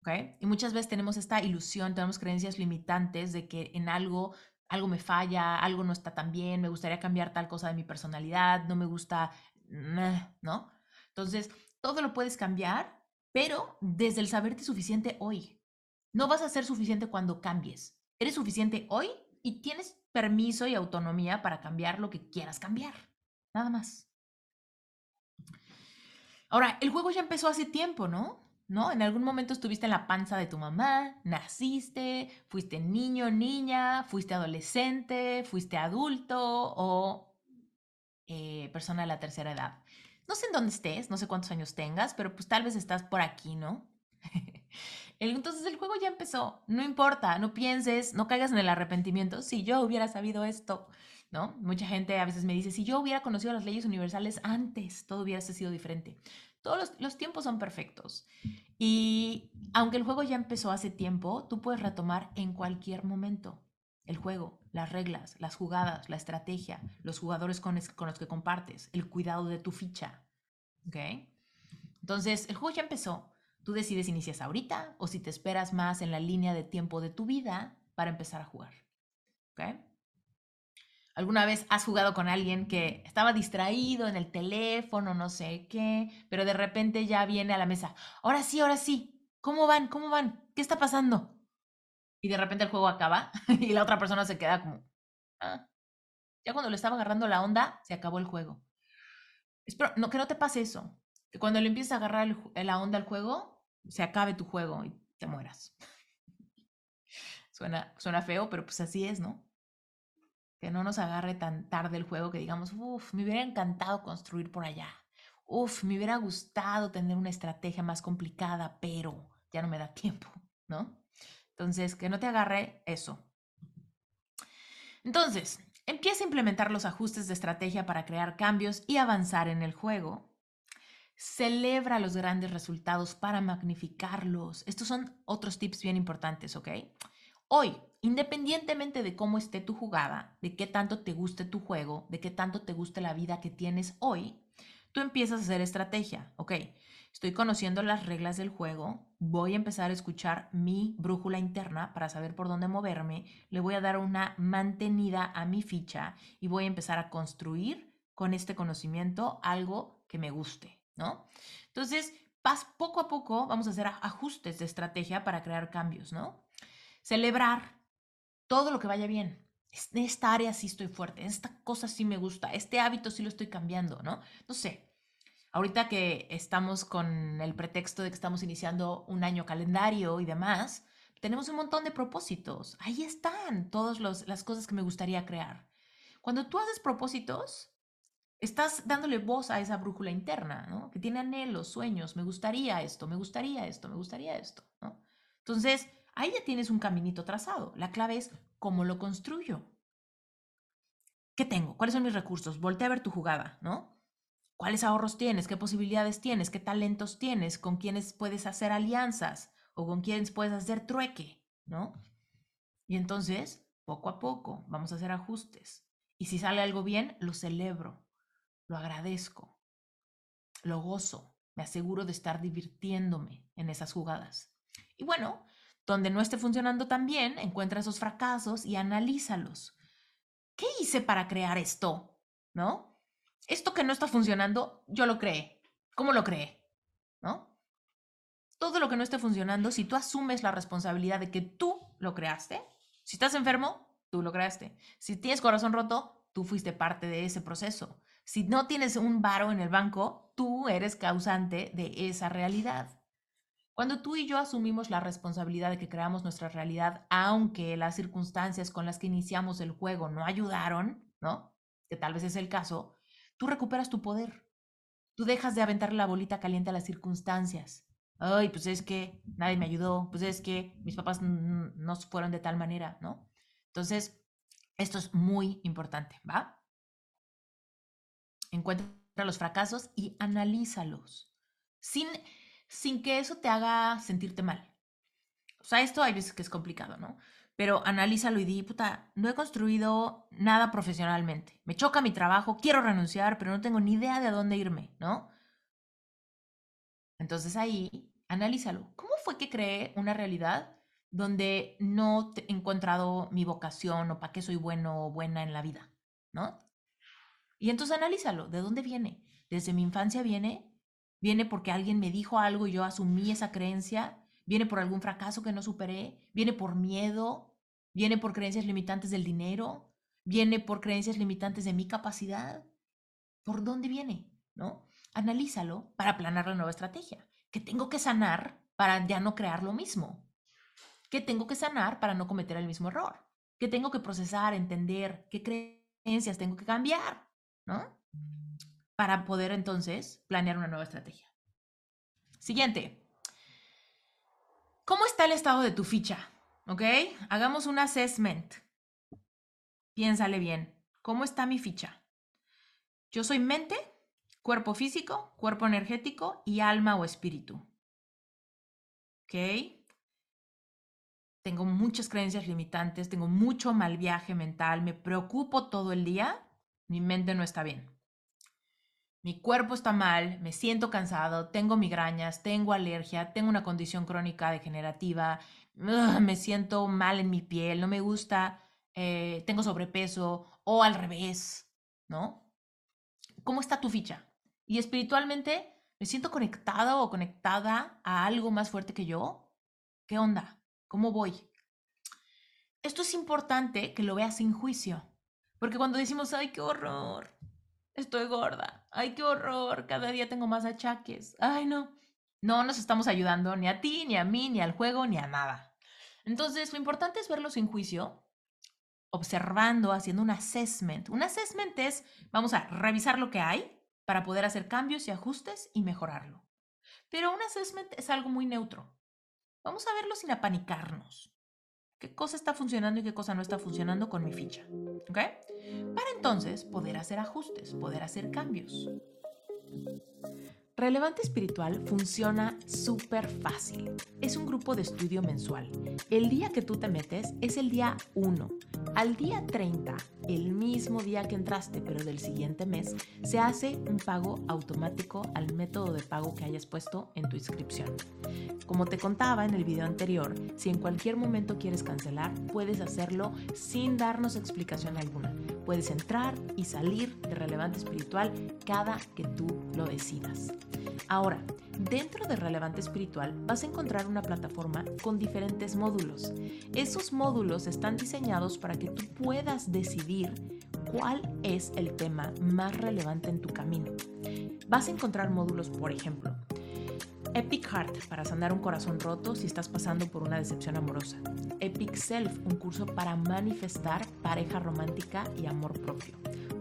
¿Okay? Y muchas veces tenemos esta ilusión, tenemos creencias limitantes de que en algo algo me falla, algo no está tan bien, me gustaría cambiar tal cosa de mi personalidad, no me gusta, ¿no? Entonces, todo lo puedes cambiar pero desde el saberte suficiente hoy. No vas a ser suficiente cuando cambies. Eres suficiente hoy y tienes permiso y autonomía para cambiar lo que quieras cambiar. Nada más. Ahora, el juego ya empezó hace tiempo, ¿no? ¿No? En algún momento estuviste en la panza de tu mamá, naciste, fuiste niño, niña, fuiste adolescente, fuiste adulto o eh, persona de la tercera edad. No sé en dónde estés, no sé cuántos años tengas, pero pues tal vez estás por aquí, ¿no? Entonces el juego ya empezó, no importa, no pienses, no caigas en el arrepentimiento. Si yo hubiera sabido esto, ¿no? Mucha gente a veces me dice, si yo hubiera conocido las leyes universales antes, todo hubiera sido diferente. Todos los, tiempos son perfectos. Y aunque el juego ya empezó hace tiempo, tú puedes retomar en cualquier momento el juego, las reglas, las jugadas, la estrategia, los jugadores con, con los que compartes, el cuidado de tu ficha. ¿Ok? Entonces, el juego ya empezó. Tú decides si inicias ahorita o si te esperas más en la línea de tiempo de tu vida para empezar a jugar. ¿Ok? ¿Alguna vez has jugado con alguien que estaba distraído en el teléfono, no sé qué, pero de repente ya viene a la mesa? Ahora sí, ahora sí. ¿Cómo van? ¿Cómo van? ¿Qué está pasando? Y de repente el juego acaba y la otra persona se queda como... Ah. Ya cuando le estaba agarrando la onda, se acabó el juego. Espero no, que no te pase eso. Que cuando le empieces a agarrar la onda al juego, se acabe tu juego y te mueras. suena, suena feo, pero pues así es, ¿no? Que no nos agarre tan tarde el juego que digamos, uff, me hubiera encantado construir por allá. Uf, me hubiera gustado tener una estrategia más complicada, pero ya no me da tiempo, ¿no? Entonces, que no te agarre eso. Entonces, empieza a implementar los ajustes de estrategia para crear cambios y avanzar en el juego. Celebra los grandes resultados para magnificarlos. Estos son otros tips bien importantes, ¿ok? Hoy, independientemente de cómo esté tu jugada, de qué tanto te guste tu juego, de qué tanto te guste la vida que tienes hoy, tú empiezas a hacer estrategia, ¿ok? Estoy conociendo las reglas del juego, voy a empezar a escuchar mi brújula interna para saber por dónde moverme, le voy a dar una mantenida a mi ficha y voy a empezar a construir con este conocimiento algo que me guste, ¿no? Entonces, poco a poco vamos a hacer ajustes de estrategia para crear cambios, ¿no? Celebrar todo lo que vaya bien. En esta área sí estoy fuerte, en esta cosa sí me gusta, este hábito sí lo estoy cambiando, ¿no? No sé, Ahorita que estamos con el pretexto de que estamos iniciando un año calendario y demás, tenemos un montón de propósitos. Ahí están todas las cosas que me gustaría crear. Cuando tú haces propósitos, estás dándole voz a esa brújula interna, ¿no? Que tiene anhelos, sueños, me gustaría esto, me gustaría esto, me gustaría esto, ¿no? Entonces, ahí ya tienes un caminito trazado. La clave es cómo lo construyo. ¿Qué tengo? ¿Cuáles son mis recursos? Voltea a ver tu jugada, ¿no? ¿Cuáles ahorros tienes? ¿Qué posibilidades tienes? ¿Qué talentos tienes? ¿Con quiénes puedes hacer alianzas? ¿O con quiénes puedes hacer trueque? ¿No? Y entonces, poco a poco, vamos a hacer ajustes. Y si sale algo bien, lo celebro, lo agradezco, lo gozo, me aseguro de estar divirtiéndome en esas jugadas. Y bueno, donde no esté funcionando tan bien, encuentra esos fracasos y analízalos. ¿Qué hice para crear esto? ¿No? esto que no está funcionando, yo lo creé. ¿Cómo lo creé? ¿No? Todo lo que no esté funcionando, si tú asumes la responsabilidad de que tú lo creaste, si estás enfermo, tú lo creaste. Si tienes corazón roto, tú fuiste parte de ese proceso. Si no tienes un varo en el banco, tú eres causante de esa realidad. Cuando tú y yo asumimos la responsabilidad de que creamos nuestra realidad, aunque las circunstancias con las que iniciamos el juego no ayudaron, ¿no? Que tal vez es el caso, tú recuperas tu poder. Tú dejas de aventar la bolita caliente a las circunstancias. Ay, pues es que nadie me ayudó, pues es que mis papás no fueron de tal manera, ¿no? Entonces, esto es muy importante, ¿va? Encuentra los fracasos y analízalos, sin, sin que eso te haga sentirte mal. O sea, esto hay veces que es complicado, ¿no? pero analízalo y di, puta, no he construido nada profesionalmente. Me choca mi trabajo, quiero renunciar, pero no tengo ni idea de a dónde irme, ¿no? Entonces ahí, analízalo. ¿Cómo fue que creé una realidad donde no he encontrado mi vocación o para qué soy bueno o buena en la vida, ¿no? Y entonces analízalo, ¿de dónde viene? Desde mi infancia viene, viene porque alguien me dijo algo y yo asumí esa creencia, viene por algún fracaso que no superé, viene por miedo, viene por creencias limitantes del dinero, viene por creencias limitantes de mi capacidad. ¿Por dónde viene? ¿No? Analízalo para planear la nueva estrategia. ¿Qué tengo que sanar para ya no crear lo mismo? ¿Qué tengo que sanar para no cometer el mismo error? ¿Qué tengo que procesar, entender? ¿Qué creencias tengo que cambiar? ¿No? Para poder entonces planear una nueva estrategia. Siguiente. ¿Cómo está el estado de tu ficha? ¿Ok? Hagamos un assessment. Piénsale bien. ¿Cómo está mi ficha? Yo soy mente, cuerpo físico, cuerpo energético y alma o espíritu. ¿Ok? Tengo muchas creencias limitantes, tengo mucho mal viaje mental, me preocupo todo el día, mi mente no está bien. Mi cuerpo está mal, me siento cansado, tengo migrañas, tengo alergia, tengo una condición crónica degenerativa, me siento mal en mi piel, no me gusta, eh, tengo sobrepeso o al revés, ¿no? ¿Cómo está tu ficha? Y espiritualmente, ¿me siento conectado o conectada a algo más fuerte que yo? ¿Qué onda? ¿Cómo voy? Esto es importante que lo veas sin juicio, porque cuando decimos, ay, qué horror, estoy gorda, ay, qué horror, cada día tengo más achaques, ay, no, no nos estamos ayudando ni a ti, ni a mí, ni al juego, ni a nada. Entonces, lo importante es verlo sin juicio, observando, haciendo un assessment. Un assessment es, vamos a revisar lo que hay para poder hacer cambios y ajustes y mejorarlo. Pero un assessment es algo muy neutro. Vamos a verlo sin apanicarnos. ¿Qué cosa está funcionando y qué cosa no está funcionando con mi ficha? ¿Ok? Para entonces poder hacer ajustes, poder hacer cambios. Relevante Espiritual funciona súper fácil. Es un grupo de estudio mensual. El día que tú te metes es el día 1. Al día 30, el mismo día que entraste, pero del siguiente mes, se hace un pago automático al método de pago que hayas puesto en tu inscripción. Como te contaba en el video anterior, si en cualquier momento quieres cancelar, puedes hacerlo sin darnos explicación alguna. Puedes entrar y salir de Relevante Espiritual cada que tú lo decidas. Ahora, dentro de Relevante Espiritual vas a encontrar una plataforma con diferentes módulos. Esos módulos están diseñados para que tú puedas decidir cuál es el tema más relevante en tu camino. Vas a encontrar módulos, por ejemplo, Epic Heart para sanar un corazón roto si estás pasando por una decepción amorosa. Epic Self, un curso para manifestar pareja romántica y amor propio.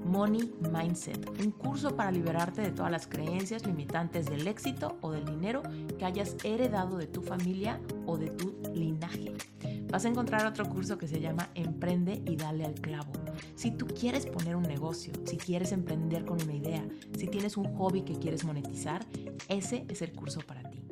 Money Mindset, un curso para liberarte de todas las creencias limitantes del éxito o del dinero que hayas heredado de tu familia o de tu linaje. Vas a encontrar otro curso que se llama Emprende y dale al clavo. Si tú quieres poner un negocio, si quieres emprender con una idea, si tienes un hobby que quieres monetizar, ese es el curso para ti.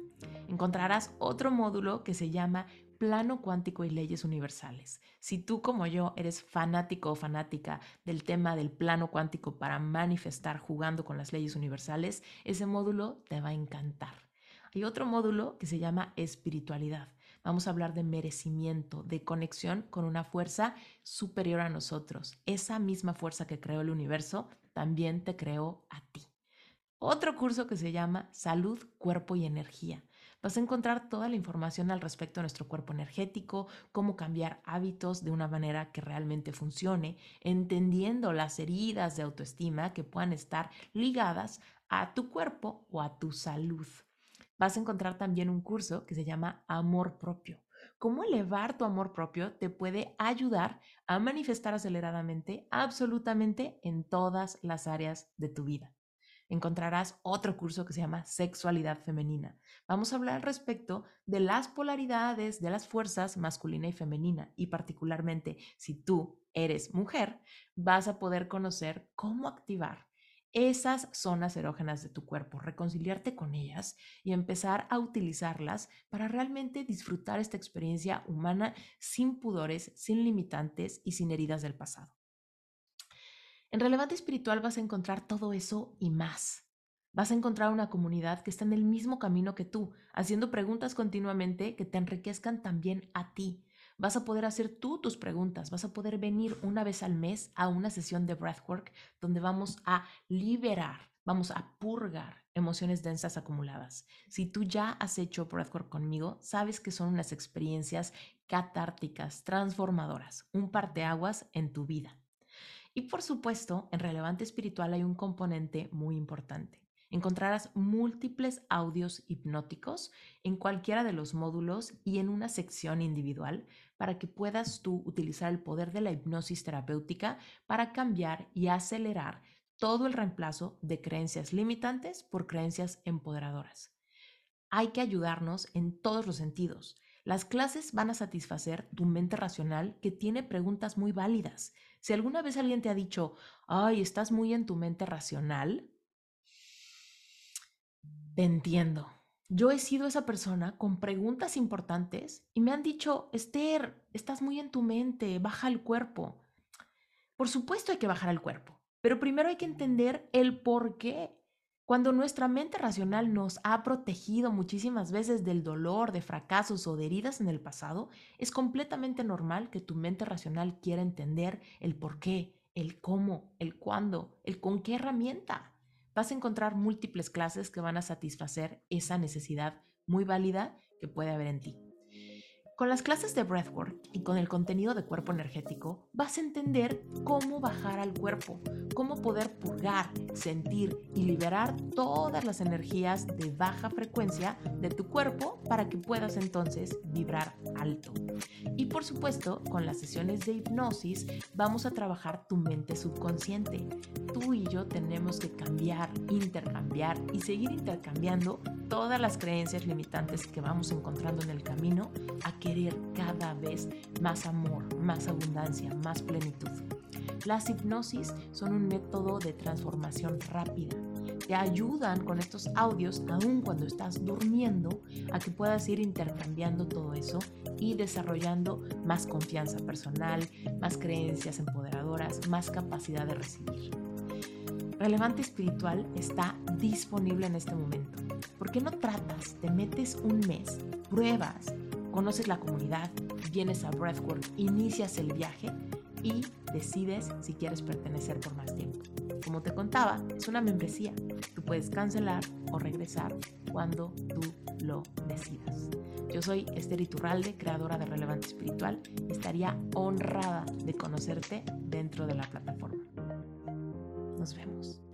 Encontrarás otro módulo que se llama plano cuántico y leyes universales. Si tú como yo eres fanático o fanática del tema del plano cuántico para manifestar jugando con las leyes universales, ese módulo te va a encantar. Hay otro módulo que se llama espiritualidad. Vamos a hablar de merecimiento, de conexión con una fuerza superior a nosotros. Esa misma fuerza que creó el universo también te creó a ti. Otro curso que se llama Salud, Cuerpo y Energía vas a encontrar toda la información al respecto de nuestro cuerpo energético, cómo cambiar hábitos de una manera que realmente funcione, entendiendo las heridas de autoestima que puedan estar ligadas a tu cuerpo o a tu salud. Vas a encontrar también un curso que se llama Amor Propio. Cómo elevar tu amor propio te puede ayudar a manifestar aceleradamente absolutamente en todas las áreas de tu vida encontrarás otro curso que se llama Sexualidad Femenina. Vamos a hablar al respecto de las polaridades de las fuerzas masculina y femenina y particularmente si tú eres mujer, vas a poder conocer cómo activar esas zonas erógenas de tu cuerpo, reconciliarte con ellas y empezar a utilizarlas para realmente disfrutar esta experiencia humana sin pudores, sin limitantes y sin heridas del pasado. En Relevante Espiritual vas a encontrar todo eso y más. Vas a encontrar una comunidad que está en el mismo camino que tú, haciendo preguntas continuamente que te enriquezcan también a ti. Vas a poder hacer tú tus preguntas, vas a poder venir una vez al mes a una sesión de breathwork donde vamos a liberar vamos a purgar emociones densas acumuladas. Si tú ya has hecho breathwork conmigo, sabes que son unas experiencias catárticas, transformadoras, un parteaguas en tu vida. Y por supuesto, en Relevante Espiritual hay un componente muy importante. Encontrarás múltiples audios hipnóticos en cualquiera de los módulos y en una sección individual para que puedas tú utilizar el poder de la hipnosis terapéutica para cambiar y acelerar todo el reemplazo de creencias limitantes por creencias empoderadoras. Hay que ayudarnos en todos los sentidos. Las clases van a satisfacer tu mente racional que tiene preguntas muy válidas. Si alguna vez alguien te ha dicho, ay, estás muy en tu mente racional, te entiendo. Yo he sido esa persona con preguntas importantes y me han dicho, Esther, estás muy en tu mente, baja el cuerpo. Por supuesto hay que bajar el cuerpo. Pero primero hay que entender el por qué. Cuando nuestra mente racional nos ha protegido muchísimas veces del dolor, de fracasos o de heridas en el pasado, es completamente normal que tu mente racional quiera entender el por qué, el cómo, el cuándo, el con qué herramienta. Vas a encontrar múltiples clases que van a satisfacer esa necesidad muy válida que puede haber en ti. Con las clases de breathwork y con el contenido de cuerpo energético vas a entender cómo bajar al cuerpo, cómo poder purgar, sentir y liberar todas las energías de baja frecuencia de tu cuerpo para que puedas entonces vibrar alto. Y por supuesto, con las sesiones de hipnosis vamos a trabajar tu mente subconsciente. Tú y yo tenemos que cambiar, intercambiar y seguir intercambiando todas las creencias limitantes que vamos encontrando en el camino a querer cada vez más amor, más abundancia, más plenitud. Las hipnosis son un método de transformación rápida. Te ayudan con estos audios, aun cuando estás durmiendo, a que puedas ir intercambiando todo eso y desarrollando más confianza personal, más creencias empoderadoras, más capacidad de recibir. Relevante Espiritual está disponible en este momento. ¿Por qué no tratas, te metes un mes, pruebas, conoces la comunidad, vienes a Breathwork, inicias el viaje y decides si quieres pertenecer por más tiempo? Como te contaba, es una membresía. Tú puedes cancelar o regresar cuando tú lo decidas. Yo soy Esther Iturralde, creadora de Relevante Espiritual. Estaría honrada de conocerte dentro de la plataforma. Nos vemos.